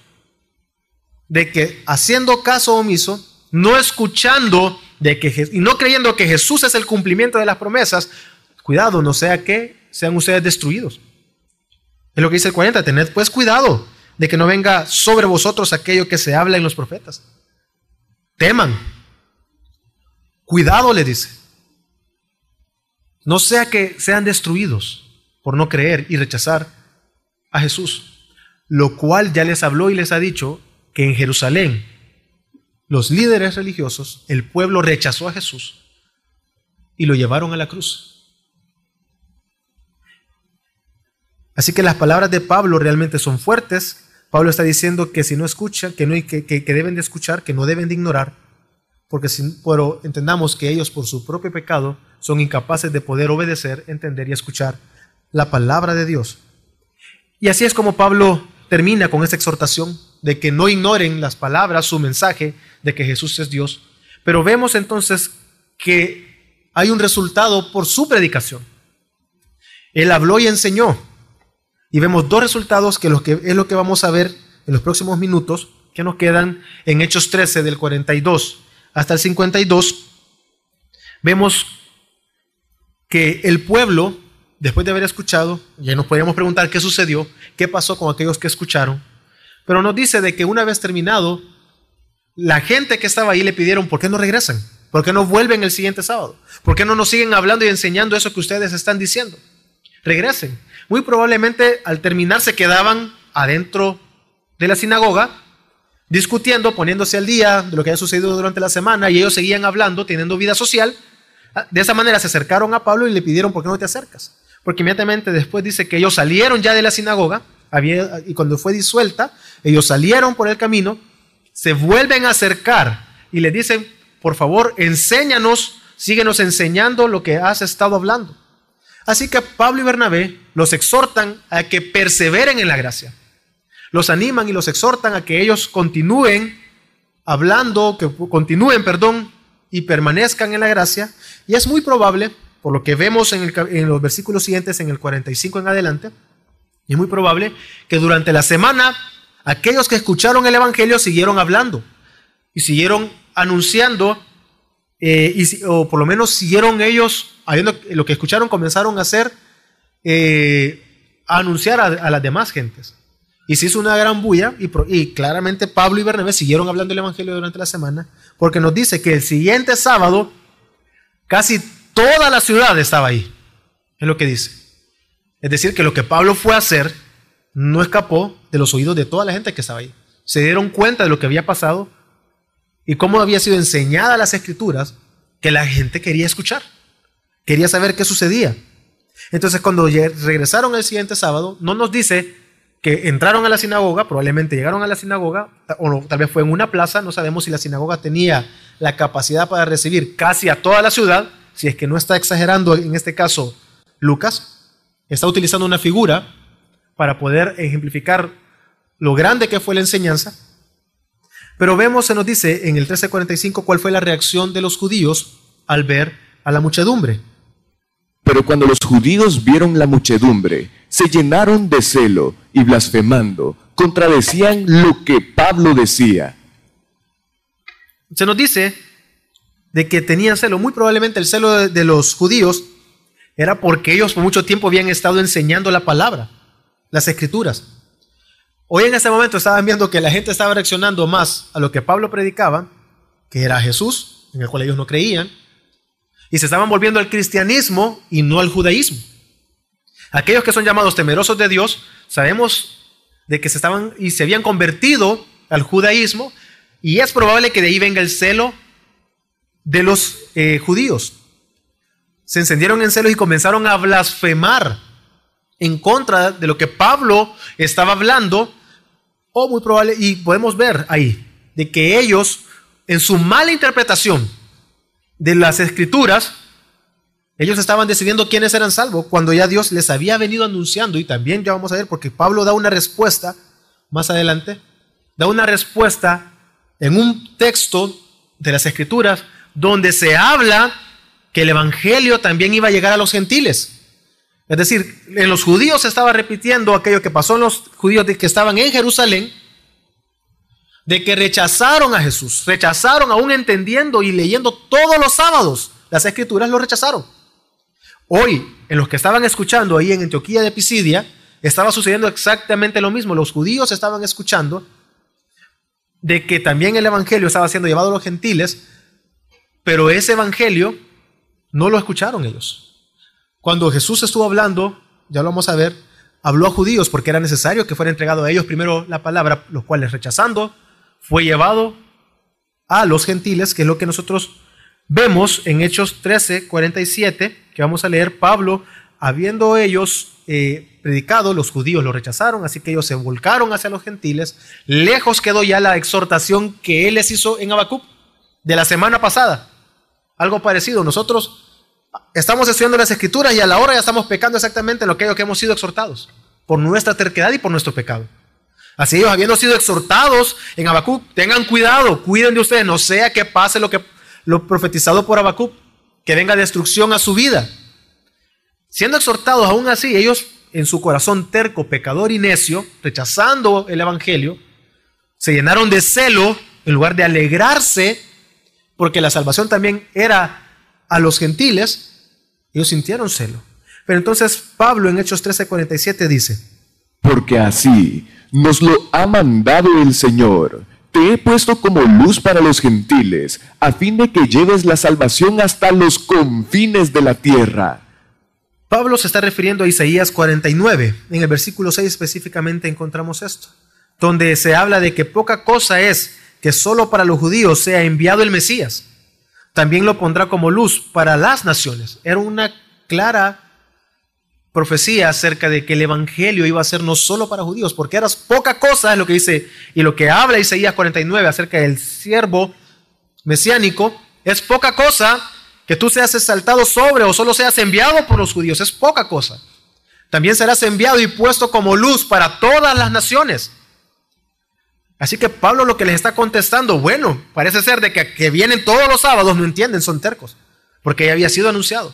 de que haciendo caso omiso, no escuchando de que, y no creyendo que Jesús es el cumplimiento de las promesas, cuidado, no sea que sean ustedes destruidos. Es lo que dice el 40, tened pues cuidado de que no venga sobre vosotros aquello que se habla en los profetas. Teman. Cuidado, le dice. No sea que sean destruidos por no creer y rechazar a Jesús. Lo cual ya les habló y les ha dicho que en Jerusalén los líderes religiosos, el pueblo rechazó a Jesús y lo llevaron a la cruz. Así que las palabras de Pablo realmente son fuertes. Pablo está diciendo que si no escuchan, que, no, que, que, deben de escuchar, que no deben de ignorar, porque si, pero entendamos que ellos por su propio pecado son incapaces de poder obedecer, entender y escuchar la palabra de Dios. Y así es como Pablo termina con esta exhortación de que no ignoren las palabras, su mensaje de que Jesús es Dios. Pero vemos entonces que hay un resultado por su predicación. Él habló y enseñó. Y vemos dos resultados que es lo que vamos a ver en los próximos minutos que nos quedan en Hechos 13 del 42 hasta el 52. Vemos que el pueblo, después de haber escuchado, ya nos podríamos preguntar qué sucedió, qué pasó con aquellos que escucharon, pero nos dice de que una vez terminado, la gente que estaba ahí le pidieron, ¿por qué no regresan? ¿Por qué no vuelven el siguiente sábado? ¿Por qué no nos siguen hablando y enseñando eso que ustedes están diciendo? Regresen. Muy probablemente al terminar se quedaban adentro de la sinagoga discutiendo, poniéndose al día de lo que había sucedido durante la semana y ellos seguían hablando, teniendo vida social. De esa manera se acercaron a Pablo y le pidieron, ¿por qué no te acercas? Porque inmediatamente después dice que ellos salieron ya de la sinagoga y cuando fue disuelta, ellos salieron por el camino, se vuelven a acercar y le dicen, por favor, enséñanos, síguenos enseñando lo que has estado hablando. Así que Pablo y Bernabé los exhortan a que perseveren en la gracia. Los animan y los exhortan a que ellos continúen hablando, que continúen, perdón, y permanezcan en la gracia. Y es muy probable, por lo que vemos en, en los versículos siguientes, en el 45 en adelante, y es muy probable que durante la semana aquellos que escucharon el Evangelio siguieron hablando y siguieron anunciando, eh, y, o por lo menos siguieron ellos, habiendo, lo que escucharon, comenzaron a hacer, eh, anunciar a, las demás gentes. Y se hizo una gran bulla y, y, claramente Pablo y Bernabé siguieron hablando el Evangelio durante la semana, porque nos dice que el siguiente sábado casi toda la ciudad estaba ahí. Es lo que dice. Es decir, que lo que Pablo fue a hacer no escapó de los oídos de toda la gente que estaba ahí. Se dieron cuenta de lo que había pasado y cómo había sido enseñada las escrituras que la gente quería escuchar. Quería saber qué sucedía. Entonces cuando regresaron el siguiente sábado, no nos dice que entraron a la sinagoga, probablemente llegaron a la sinagoga, o tal vez fue en una plaza, no sabemos si la sinagoga tenía la capacidad para recibir casi a toda la ciudad, si es que no está exagerando en este caso Lucas, está utilizando una figura para poder ejemplificar lo grande que fue la enseñanza. Pero vemos, se nos dice en el 1345, cuál fue la reacción de los judíos al ver a la muchedumbre. Pero cuando los judíos vieron la muchedumbre, se llenaron de celo y blasfemando, contradecían lo que Pablo decía. Se nos dice de que tenían celo, muy probablemente el celo de, los judíos era porque ellos por mucho tiempo habían estado enseñando la palabra, las escrituras. Hoy en este momento estaban viendo que la gente estaba reaccionando más a lo que Pablo predicaba, que era Jesús, en el cual ellos no creían, y se estaban volviendo al cristianismo y no al judaísmo. Aquellos que son llamados temerosos de Dios, sabemos de que se estaban y se habían convertido al judaísmo, y es probable que de ahí venga el celo de los eh, judíos. Se encendieron en celos y comenzaron a blasfemar en contra de lo que Pablo estaba hablando, o muy probable, y podemos ver ahí, de que ellos, en su mala interpretación de las escrituras, ellos estaban decidiendo quiénes eran salvos cuando ya Dios les había venido anunciando, y también ya vamos a ver, porque Pablo da una respuesta más adelante, da una respuesta en un texto de las escrituras donde se habla que el Evangelio también iba a llegar a los gentiles. Es decir, en los judíos se estaba repitiendo aquello que pasó en los judíos que estaban en Jerusalén, de que rechazaron a Jesús, rechazaron aún entendiendo y leyendo todos los sábados las escrituras, lo rechazaron. Hoy, en los que estaban escuchando ahí en Antioquía de Pisidia, estaba sucediendo exactamente lo mismo. Los judíos estaban escuchando de que también el Evangelio estaba siendo llevado a los gentiles, pero ese Evangelio no lo escucharon ellos. Cuando Jesús estuvo hablando, ya lo vamos a ver, habló a judíos porque era necesario que fuera entregado a ellos primero la palabra, los cuales rechazando, fue llevado a los gentiles, que es lo que nosotros vemos en Hechos 13, 47, que vamos a leer, Pablo, habiendo ellos eh, predicado, los judíos lo rechazaron, así que ellos se volcaron hacia los gentiles, lejos quedó ya la exhortación que él les hizo en Habacuc de la semana pasada. Algo parecido, nosotros estamos estudiando las escrituras y a la hora ya estamos pecando exactamente en lo que, hemos sido exhortados, por nuestra terquedad y por nuestro pecado. Así ellos habiendo sido exhortados en Habacuc, tengan cuidado, cuiden de ustedes, no sea que pase lo que lo profetizado por Habacuc, que venga destrucción a su vida. Siendo exhortados aún así, ellos en su corazón terco, pecador y necio, rechazando el evangelio, se llenaron de celo en lugar de alegrarse, porque la salvación también era a los gentiles, ellos sintieron celo. Pero entonces Pablo en Hechos 13:47 dice, porque así nos lo ha mandado el Señor, te he puesto como luz para los gentiles, a fin de que lleves la salvación hasta los confines de la tierra. Pablo se está refiriendo a Isaías 49. En el versículo 6 específicamente encontramos esto, donde se habla de que poca cosa es que solo para los judíos sea enviado el Mesías. También lo pondrá como luz para las naciones. Era una clara profecía acerca de que el evangelio iba a ser no solo para judíos, porque eras poca cosa, es lo que dice, y lo que habla Isaías 49 acerca del siervo mesiánico, es poca cosa que tú seas exaltado sobre o solo seas enviado por los judíos, es poca cosa. También serás enviado y puesto como luz para todas las naciones. Así que Pablo lo que les está contestando, bueno, parece ser de que, que vienen todos los sábados, no entienden, son tercos, porque ya había sido anunciado.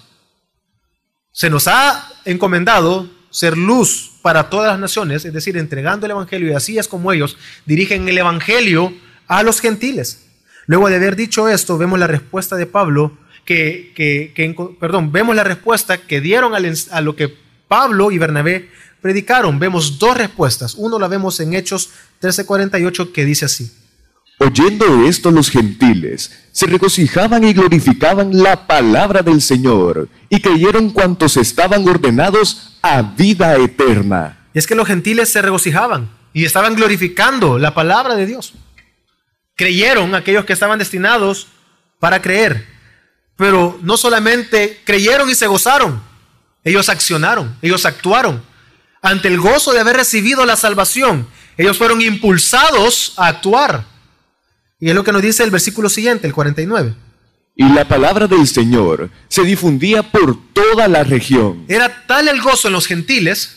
Se nos ha encomendado ser luz para todas las naciones, es decir, entregando el Evangelio y así es como ellos dirigen el Evangelio a los gentiles. Luego de haber dicho esto, vemos la respuesta de Pablo, que, perdón, vemos la respuesta que dieron a lo que Pablo y Bernabé predicaron. Vemos dos respuestas. Uno la vemos en Hechos 13:48 que dice así. Oyendo esto los gentiles se regocijaban y glorificaban la palabra del Señor y creyeron cuantos estaban ordenados a vida eterna. Y es que los gentiles se regocijaban y estaban glorificando la palabra de Dios. Creyeron aquellos que estaban destinados para creer. Pero no solamente creyeron y se gozaron, ellos accionaron, ellos actuaron. Ante el gozo de haber recibido la salvación, ellos fueron impulsados a actuar. Y es lo que nos dice el versículo siguiente, el 49. Y la palabra del Señor se difundía por toda la región. Era tal el gozo en los gentiles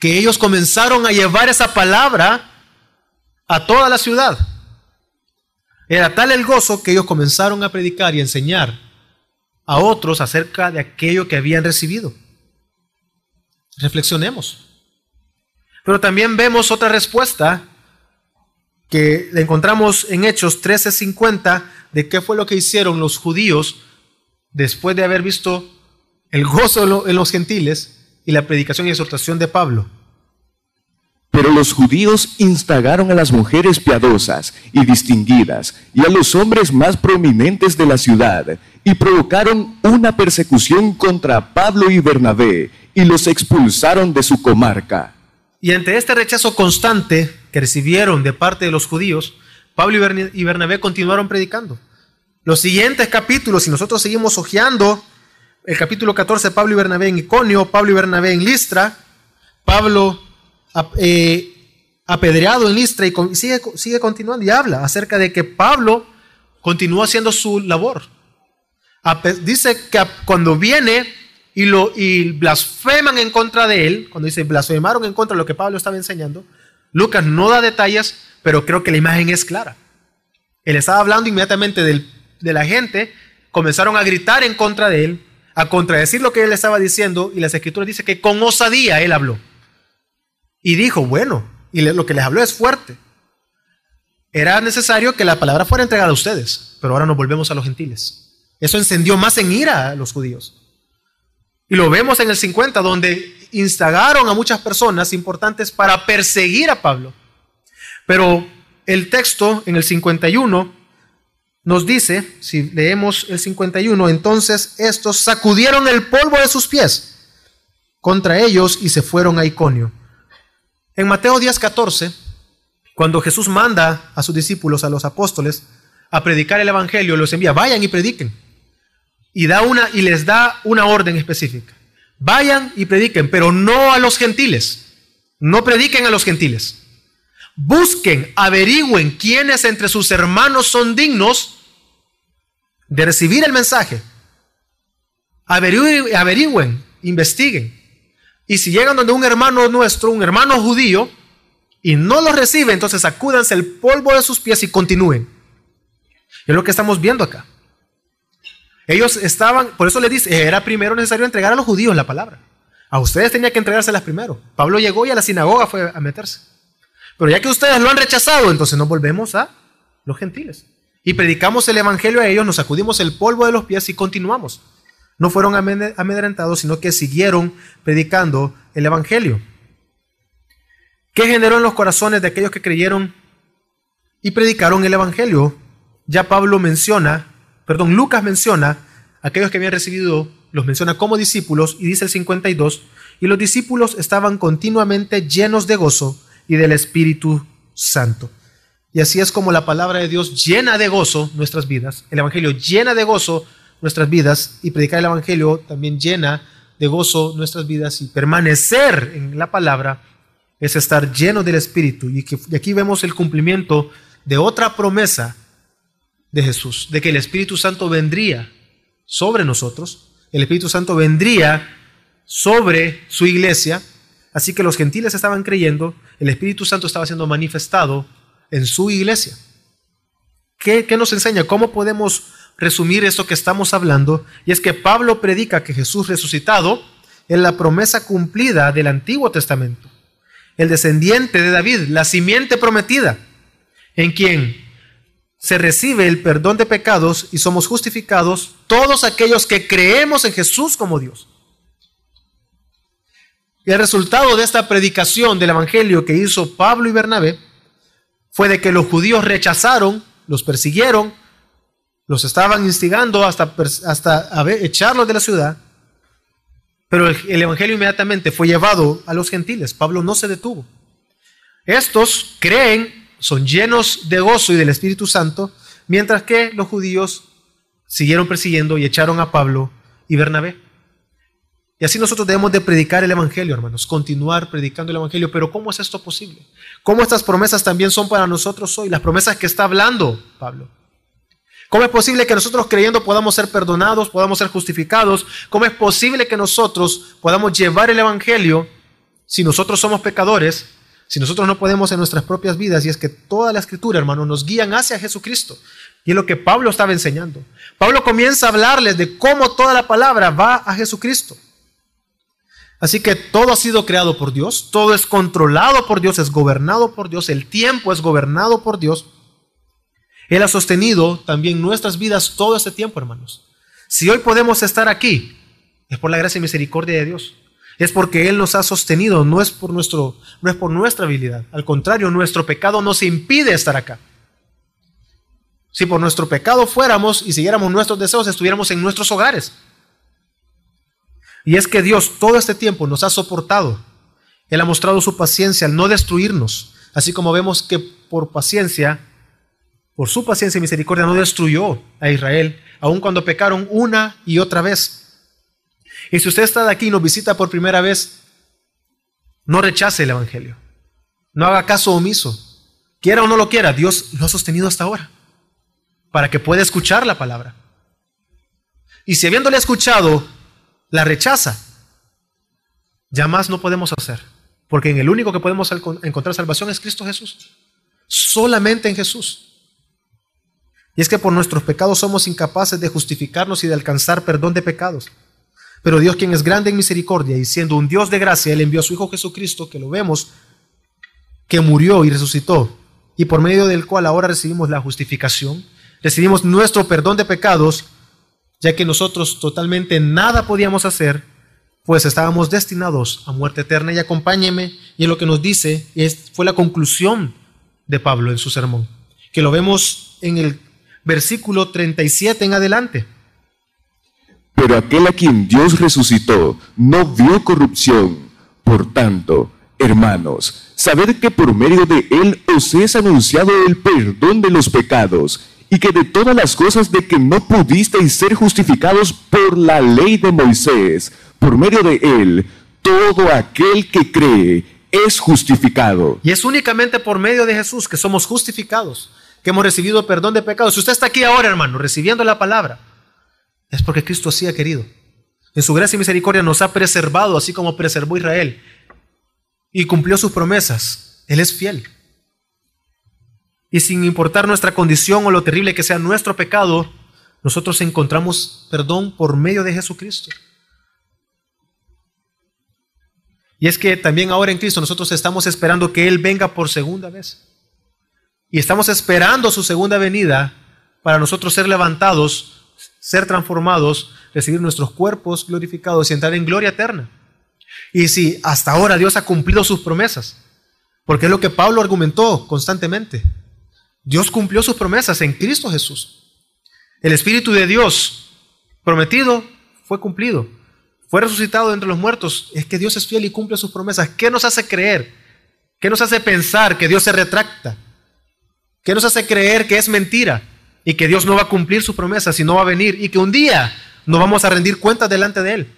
que ellos comenzaron a llevar esa palabra a toda la ciudad. Era tal el gozo que ellos comenzaron a predicar y enseñar a otros acerca de aquello que habían recibido. Reflexionemos. Pero también vemos otra respuesta que la encontramos en Hechos 13:50 de qué fue lo que hicieron los judíos después de haber visto el gozo en los gentiles y la predicación y exhortación de Pablo. Pero los judíos instagaron a las mujeres piadosas y distinguidas y a los hombres más prominentes de la ciudad y provocaron una persecución contra Pablo y Bernabé y los expulsaron de su comarca. Y ante este rechazo constante que recibieron de parte de los judíos, Pablo y Bernabé continuaron predicando. Los siguientes capítulos, si nosotros seguimos hojeando, el capítulo 14, Pablo y Bernabé en Iconio, Pablo y Bernabé en Listra, Pablo eh, apedreado en Listra y sigue, sigue continuando y habla acerca de que Pablo continúa haciendo su labor. Dice que cuando viene y, lo, blasfeman en contra de él, cuando dice blasfemaron en contra de lo que Pablo estaba enseñando, Lucas no da detalles, pero creo que la imagen es clara. Él estaba hablando inmediatamente de la gente, comenzaron a gritar en contra de él, a contradecir lo que él estaba diciendo, y las escrituras dicen que con osadía él habló. Y dijo, bueno, y lo que les habló es fuerte. Era necesario que la palabra fuera entregada a ustedes, pero ahora nos volvemos a los gentiles. Eso encendió más en ira a los judíos. Y lo vemos en el 50, donde instagaron a muchas personas importantes para perseguir a Pablo. Pero el texto en el 51 nos dice, si leemos el 51, entonces estos sacudieron el polvo de sus pies contra ellos y se fueron a Iconio. En Mateo 10, 14, cuando Jesús manda a sus discípulos, a los apóstoles, a predicar el Evangelio, los envía, vayan y prediquen y, da una, y les da una orden específica. Vayan y prediquen, pero no a los gentiles. No prediquen a los gentiles. Busquen, averigüen quiénes entre sus hermanos son dignos de recibir el mensaje. Averigüen, averigüen, investiguen. Y si llegan donde un hermano nuestro, un hermano judío, y no lo recibe, entonces acúdanse el polvo de sus pies y continúen. Es lo que estamos viendo acá. Ellos estaban, por eso le dice, era primero necesario entregar a los judíos la palabra. A ustedes tenía que entregárselas primero. Pablo llegó y a la sinagoga fue a meterse. Pero ya que ustedes lo han rechazado, entonces nos volvemos a los gentiles. Y predicamos el evangelio a ellos, nos sacudimos el polvo de los pies y continuamos. No fueron amedrentados, sino que siguieron predicando el evangelio. ¿Qué generó en los corazones de aquellos que creyeron y predicaron el Evangelio. Ya Pablo menciona, perdón, Lucas menciona, aquellos que habían recibido, los menciona como discípulos, y dice el 52, y los discípulos estaban continuamente llenos de gozo y del Espíritu Santo. Y así es como la palabra de Dios llena de gozo nuestras vidas, el Evangelio llena de gozo nuestras vidas, y predicar el Evangelio también llena de gozo nuestras vidas, y permanecer en la palabra es estar lleno del Espíritu. Y, que, aquí vemos el cumplimiento de otra promesa de Jesús, de que el Espíritu Santo vendría sobre nosotros, el Espíritu Santo vendría sobre su iglesia, así que los gentiles estaban creyendo, el Espíritu Santo estaba siendo manifestado en su iglesia. ¿Qué, ¿Qué, nos enseña? ¿Cómo podemos resumir esto que estamos hablando? Y es que Pablo predica que Jesús resucitado es la promesa cumplida del Antiguo Testamento el descendiente de David, la simiente prometida, en quien se recibe el perdón de pecados y somos justificados todos aquellos que creemos en Jesús como Dios. Y el resultado de esta predicación del Evangelio que hizo Pablo y Bernabé fue de que los judíos rechazaron, los persiguieron, los estaban instigando hasta, hasta echarlos de la ciudad pero el, Evangelio inmediatamente fue llevado a los gentiles. Pablo no se detuvo. Estos creen, son llenos de gozo y del Espíritu Santo, mientras que los judíos siguieron persiguiendo y echaron a Pablo y Bernabé. Y así nosotros debemos de predicar el Evangelio, hermanos, continuar predicando el Evangelio. Pero ¿cómo es esto posible? ¿Cómo estas promesas también son para nosotros hoy? Las promesas que está hablando Pablo. ¿Cómo es posible que nosotros creyendo podamos ser perdonados, podamos ser justificados? ¿Cómo es posible que nosotros podamos llevar el Evangelio si nosotros somos pecadores, si nosotros no podemos en nuestras propias vidas? Y es que toda la escritura, hermano, nos guían hacia Jesucristo. Y es lo que Pablo estaba enseñando. Pablo comienza a hablarles de cómo toda la palabra va a Jesucristo. Así que todo ha sido creado por Dios, todo es controlado por Dios, es gobernado por Dios, el tiempo es gobernado por Dios. Él ha sostenido también nuestras vidas todo este tiempo, hermanos. Si hoy podemos estar aquí, es por la gracia y misericordia de Dios. Es porque Él nos ha sostenido, no es por, nuestro, no es por nuestra habilidad. Al contrario, nuestro pecado nos impide estar acá. Si por nuestro pecado fuéramos y siguiéramos nuestros deseos, estuviéramos en nuestros hogares. Y es que Dios todo este tiempo nos ha soportado. Él ha mostrado su paciencia al no destruirnos. Así como vemos que por paciencia por su paciencia y misericordia no destruyó a Israel, aun cuando pecaron una y otra vez. Y si usted está de aquí y nos visita por primera vez, no rechace el Evangelio. No haga caso omiso. Quiera o no lo quiera, Dios lo ha sostenido hasta ahora, para que pueda escuchar la palabra. Y si habiéndole escuchado, la rechaza, ya más no podemos hacer, porque en el único que podemos encontrar salvación es Cristo Jesús. Solamente en Jesús. Y es que por nuestros pecados somos incapaces de justificarnos y de alcanzar perdón de pecados. Pero Dios, quien es grande en misericordia y siendo un Dios de gracia, Él envió a su Hijo Jesucristo, que lo vemos, que murió y resucitó, y por medio del cual ahora recibimos la justificación, recibimos nuestro perdón de pecados, ya que nosotros totalmente nada podíamos hacer, pues estábamos destinados a muerte eterna. Y acompáñeme, y en lo que nos dice, es, fue la conclusión de Pablo en su sermón, que lo vemos en el versículo 37 en adelante. Pero aquel a quien Dios resucitó no vio corrupción. Por tanto, hermanos, sabed que por medio de él os es anunciado el perdón de los pecados, y que de todas las cosas de que no pudisteis ser justificados por la ley de Moisés, por medio de él, todo aquel que cree es justificado. Y es únicamente por medio de Jesús que somos justificados que hemos recibido perdón de pecados. Si usted está aquí ahora, hermano, recibiendo la palabra, es porque Cristo así ha querido. En su gracia y misericordia nos ha preservado, así como preservó Israel, y cumplió sus promesas. Él es fiel. Y sin importar nuestra condición o lo terrible que sea nuestro pecado, nosotros encontramos perdón por medio de Jesucristo. Y es que también ahora en Cristo nosotros estamos esperando que Él venga por segunda vez. Y estamos esperando su segunda venida para nosotros ser levantados, ser transformados, recibir nuestros cuerpos glorificados y entrar en gloria eterna. Y si hasta ahora Dios ha cumplido sus promesas, porque es lo que Pablo argumentó constantemente. Dios cumplió sus promesas en Cristo Jesús. El Espíritu de Dios prometido fue cumplido. Fue resucitado entre los muertos. Es que Dios es fiel y cumple sus promesas. ¿Qué nos hace creer? ¿Qué nos hace pensar que Dios se retracta? ¿Qué nos hace creer que es mentira y que Dios no va a cumplir sus promesas y no va a venir y que un día no vamos a rendir cuentas delante de Él?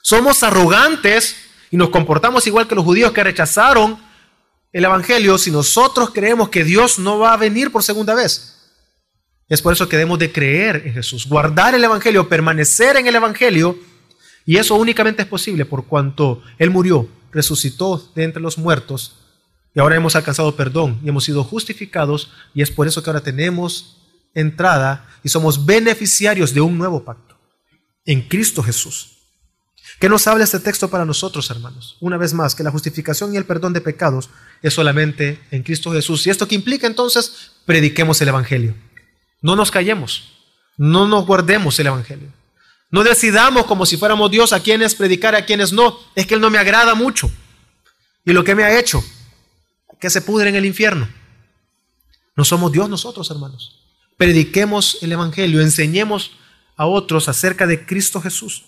Somos arrogantes y nos comportamos igual que los judíos que rechazaron el Evangelio si nosotros creemos que Dios no va a venir por segunda vez. Es por eso que debemos de creer en Jesús, guardar el Evangelio, permanecer en el Evangelio, y eso únicamente es posible por cuanto Él murió, resucitó de entre los muertos, y ahora hemos alcanzado perdón y hemos sido justificados, y es por eso que ahora tenemos entrada y somos beneficiarios de un nuevo pacto en Cristo Jesús. ¿Qué nos habla este texto para nosotros, hermanos? Una vez más, que la justificación y el perdón de pecados es solamente en Cristo Jesús. ¿Y esto qué implica entonces? Prediquemos el Evangelio. No nos callemos, no nos guardemos el Evangelio. No decidamos como si fuéramos Dios a quienes predicar, a quienes no. Es que Él no me agrada mucho. Y lo que me ha hecho, que se pudre en el infierno. No somos Dios nosotros, hermanos. Prediquemos el Evangelio, enseñemos a otros acerca de Cristo Jesús.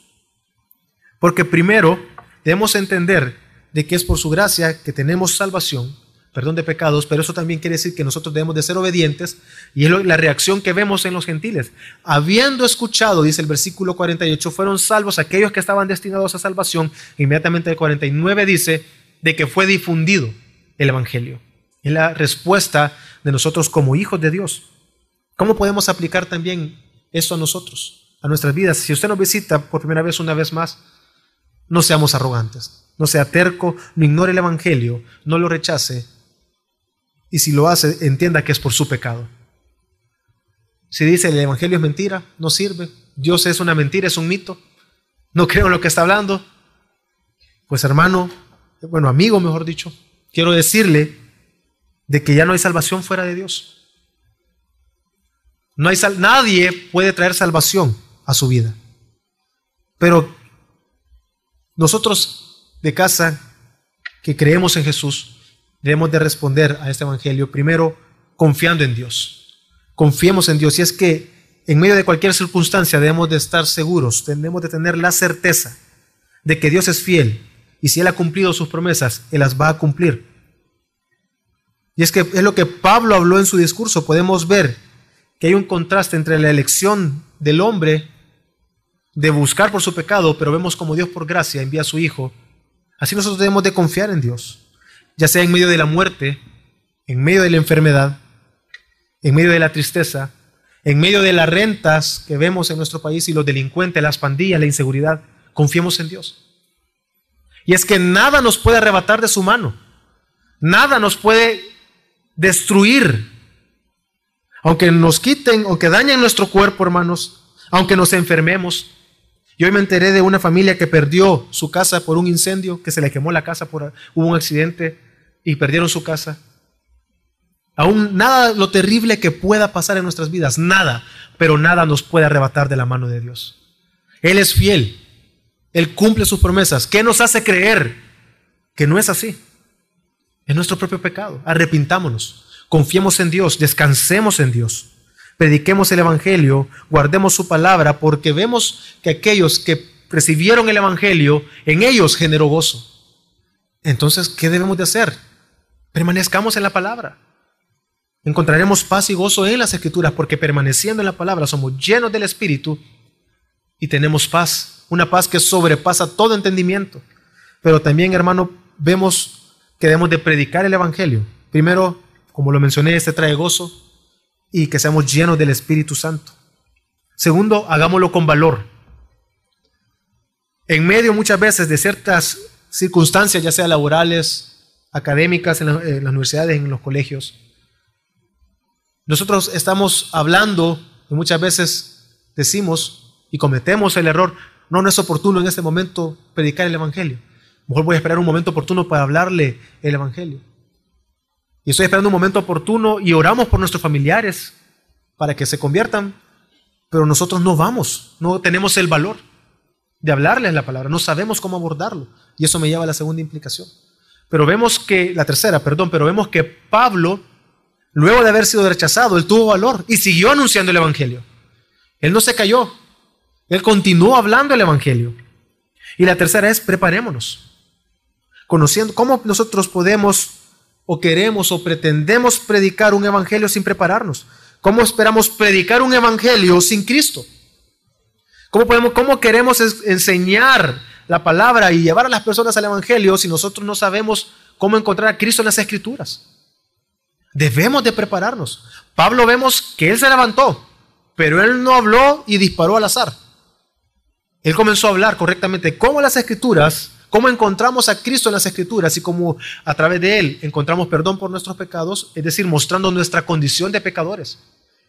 Porque primero debemos entender de que es por su gracia que tenemos salvación, perdón de pecados, pero eso también quiere decir que nosotros debemos de ser obedientes y es la reacción que vemos en los gentiles. Habiendo escuchado, dice el versículo 48, fueron salvos aquellos que estaban destinados a salvación. Inmediatamente el 49 dice de que fue difundido el Evangelio. Es la respuesta de nosotros como hijos de Dios. ¿Cómo podemos aplicar también eso a nosotros, a nuestras vidas? Si usted nos visita por primera vez, una vez más, no seamos arrogantes, no sea terco, no ignore el Evangelio, no lo rechace y si lo hace, entienda que es por su pecado. Si dice el Evangelio es mentira, no sirve, Dios es una mentira, es un mito, no creo en lo que está hablando, pues hermano, bueno, amigo mejor dicho, quiero decirle de que ya no hay salvación fuera de Dios. No hay sal nadie puede traer salvación a su vida. Pero nosotros de casa que creemos en Jesús, debemos de responder a este Evangelio primero confiando en Dios. Confiemos en Dios. Y es que en medio de cualquier circunstancia debemos de estar seguros, debemos de tener la certeza de que Dios es fiel y si Él ha cumplido sus promesas, Él las va a cumplir. Y es que es lo que Pablo habló en su discurso. Podemos ver que hay un contraste entre la elección del hombre de buscar por su pecado, pero vemos como Dios por gracia envía a su Hijo. Así nosotros debemos de confiar en Dios, ya sea en medio de la muerte, en medio de la enfermedad, en medio de la tristeza, en medio de las rentas que vemos en nuestro país y los delincuentes, las pandillas, la inseguridad. Confiemos en Dios. Y es que nada nos puede arrebatar de su mano. Nada nos puede destruir. Aunque nos quiten, o que dañen nuestro cuerpo, hermanos, aunque nos enfermemos, yo hoy me enteré de una familia que perdió su casa por un incendio, que se le quemó la casa, por, hubo un accidente y perdieron su casa. Aún nada lo terrible que pueda pasar en nuestras vidas, nada, pero nada nos puede arrebatar de la mano de Dios. Él es fiel, Él cumple sus promesas. ¿Qué nos hace creer que no es así? Es nuestro propio pecado. Arrepintámonos, confiemos en Dios, descansemos en Dios prediquemos el Evangelio, guardemos su palabra, porque vemos que aquellos que recibieron el Evangelio, en ellos generó gozo. Entonces, ¿qué debemos de hacer? Permanezcamos en la palabra. Encontraremos paz y gozo en las escrituras, porque permaneciendo en la palabra somos llenos del Espíritu y tenemos paz, una paz que sobrepasa todo entendimiento. Pero también, hermano, vemos que debemos de predicar el Evangelio. Primero, como lo mencioné, este trae gozo y que seamos llenos del Espíritu Santo. Segundo, hagámoslo con valor. En medio muchas veces de ciertas circunstancias, ya sea laborales, académicas, en, las universidades, en los colegios, nosotros estamos hablando y muchas veces decimos y cometemos el error, no, no es oportuno en este momento predicar el Evangelio. Mejor voy a esperar un momento oportuno para hablarle el Evangelio. Y estoy esperando un momento oportuno y oramos por nuestros familiares para que se conviertan, pero nosotros no vamos, no tenemos el valor de hablarles la palabra, no sabemos cómo abordarlo. Y eso me lleva a la segunda implicación. Pero vemos que, la tercera, perdón, pero vemos que Pablo luego de haber sido rechazado, él tuvo valor y siguió anunciando el Evangelio. Él no se cayó, él continuó hablando el Evangelio. Y la tercera es, preparémonos. Conociendo cómo nosotros podemos o queremos o pretendemos predicar un Evangelio sin prepararnos. ¿Cómo esperamos predicar un Evangelio sin Cristo? ¿Cómo, podemos, cómo queremos enseñar la palabra y llevar a las personas al Evangelio si nosotros no sabemos cómo encontrar a Cristo en las Escrituras? Debemos de prepararnos. Pablo vemos que él se levantó, pero él no habló y disparó al azar. Él comenzó a hablar correctamente cómo las escrituras, cómo encontramos a Cristo en las escrituras y cómo a través de él encontramos perdón por nuestros pecados, es decir, mostrando nuestra condición de pecadores,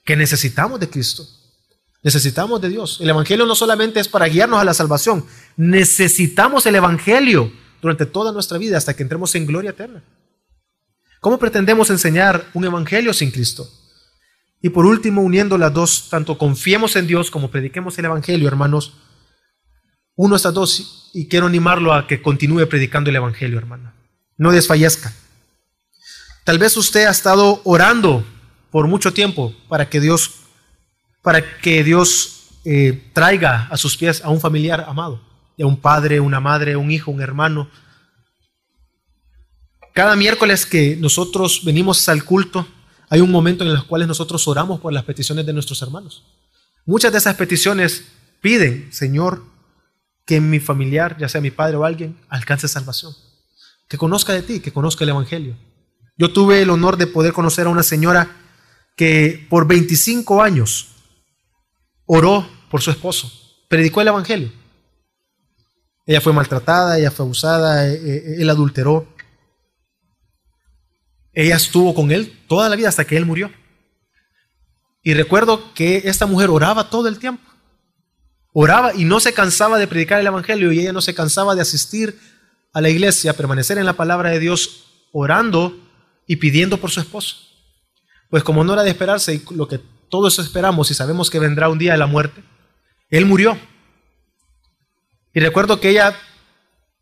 que necesitamos de Cristo. Necesitamos de Dios. El Evangelio no solamente es para guiarnos a la salvación, necesitamos el Evangelio durante toda nuestra vida hasta que entremos en gloria eterna. ¿Cómo pretendemos enseñar un Evangelio sin Cristo? Y por último, uniendo las dos, tanto confiemos en Dios como prediquemos el Evangelio, hermanos, uno estas dos, y quiero animarlo a que continúe predicando el Evangelio, hermano. No desfallezca. Tal vez usted ha estado orando por mucho tiempo para que Dios, para que Dios eh, traiga a sus pies a un familiar amado, a un padre, una madre, un hijo, un hermano. Cada miércoles que nosotros venimos al culto, hay un momento en el cual nosotros oramos por las peticiones de nuestros hermanos. Muchas de esas peticiones piden, Señor, que mi familiar, ya sea mi padre o alguien, alcance salvación. Que conozca de ti, que conozca el Evangelio. Yo tuve el honor de poder conocer a una señora que por 25 años oró por su esposo, predicó el Evangelio. Ella fue maltratada, ella fue abusada, eh, eh, él adulteró. Ella estuvo con él toda la vida hasta que él murió. Y recuerdo que esta mujer oraba todo el tiempo. Oraba y no se cansaba de predicar el Evangelio y ella no se cansaba de asistir a la iglesia, permanecer en la palabra de Dios, orando y pidiendo por su esposo. Pues como no era de esperarse y lo que todos esperamos y sabemos que vendrá un día de la muerte, él murió. Y recuerdo que ella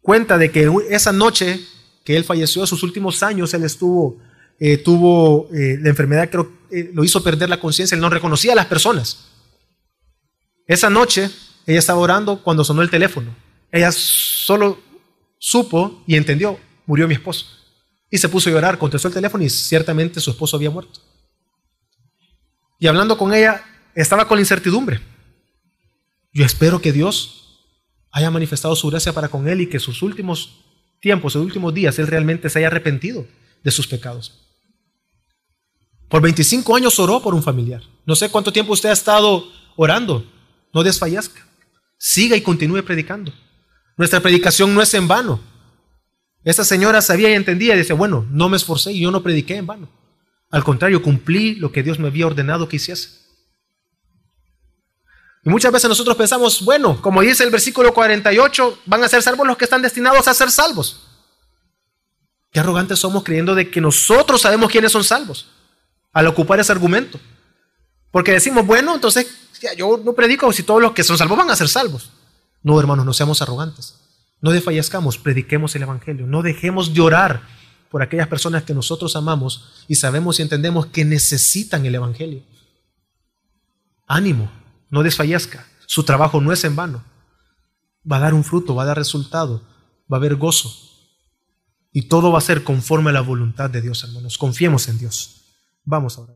cuenta de que esa noche que él falleció, sus últimos años, él estuvo eh, tuvo eh, la enfermedad, creo, eh, lo hizo perder la conciencia, él no reconocía a las personas. Esa noche ella estaba orando cuando sonó el teléfono. Ella solo supo y entendió, murió mi esposo. Y se puso a llorar, contestó el teléfono y ciertamente su esposo había muerto. Y hablando con ella, estaba con la incertidumbre. Yo espero que Dios haya manifestado su gracia para con él y que sus últimos tiempos, sus últimos días, él realmente se haya arrepentido de sus pecados. Por 25 años oró por un familiar. No sé cuánto tiempo usted ha estado orando. No desfallezca. Siga y continúe predicando. Nuestra predicación no es en vano. Esta señora sabía y entendía y dice, bueno, no me esforcé y yo no prediqué en vano. Al contrario, cumplí lo que Dios me había ordenado que hiciese. Y muchas veces nosotros pensamos, bueno, como dice el versículo 48, van a ser salvos los que están destinados a ser salvos. Qué arrogantes somos creyendo de que nosotros sabemos quiénes son salvos al ocupar ese argumento. Porque decimos, bueno, entonces yo no predico si todos los que son salvos van a ser salvos. No, hermanos, no seamos arrogantes. No desfallezcamos, prediquemos el Evangelio. No dejemos de orar por aquellas personas que nosotros amamos y sabemos y entendemos que necesitan el Evangelio. Ánimo, no desfallezca. Su trabajo no es en vano. Va a dar un fruto, va a dar resultado, va a haber gozo. Y todo va a ser conforme a la voluntad de Dios, hermanos. Confiemos en Dios. Vamos ahora.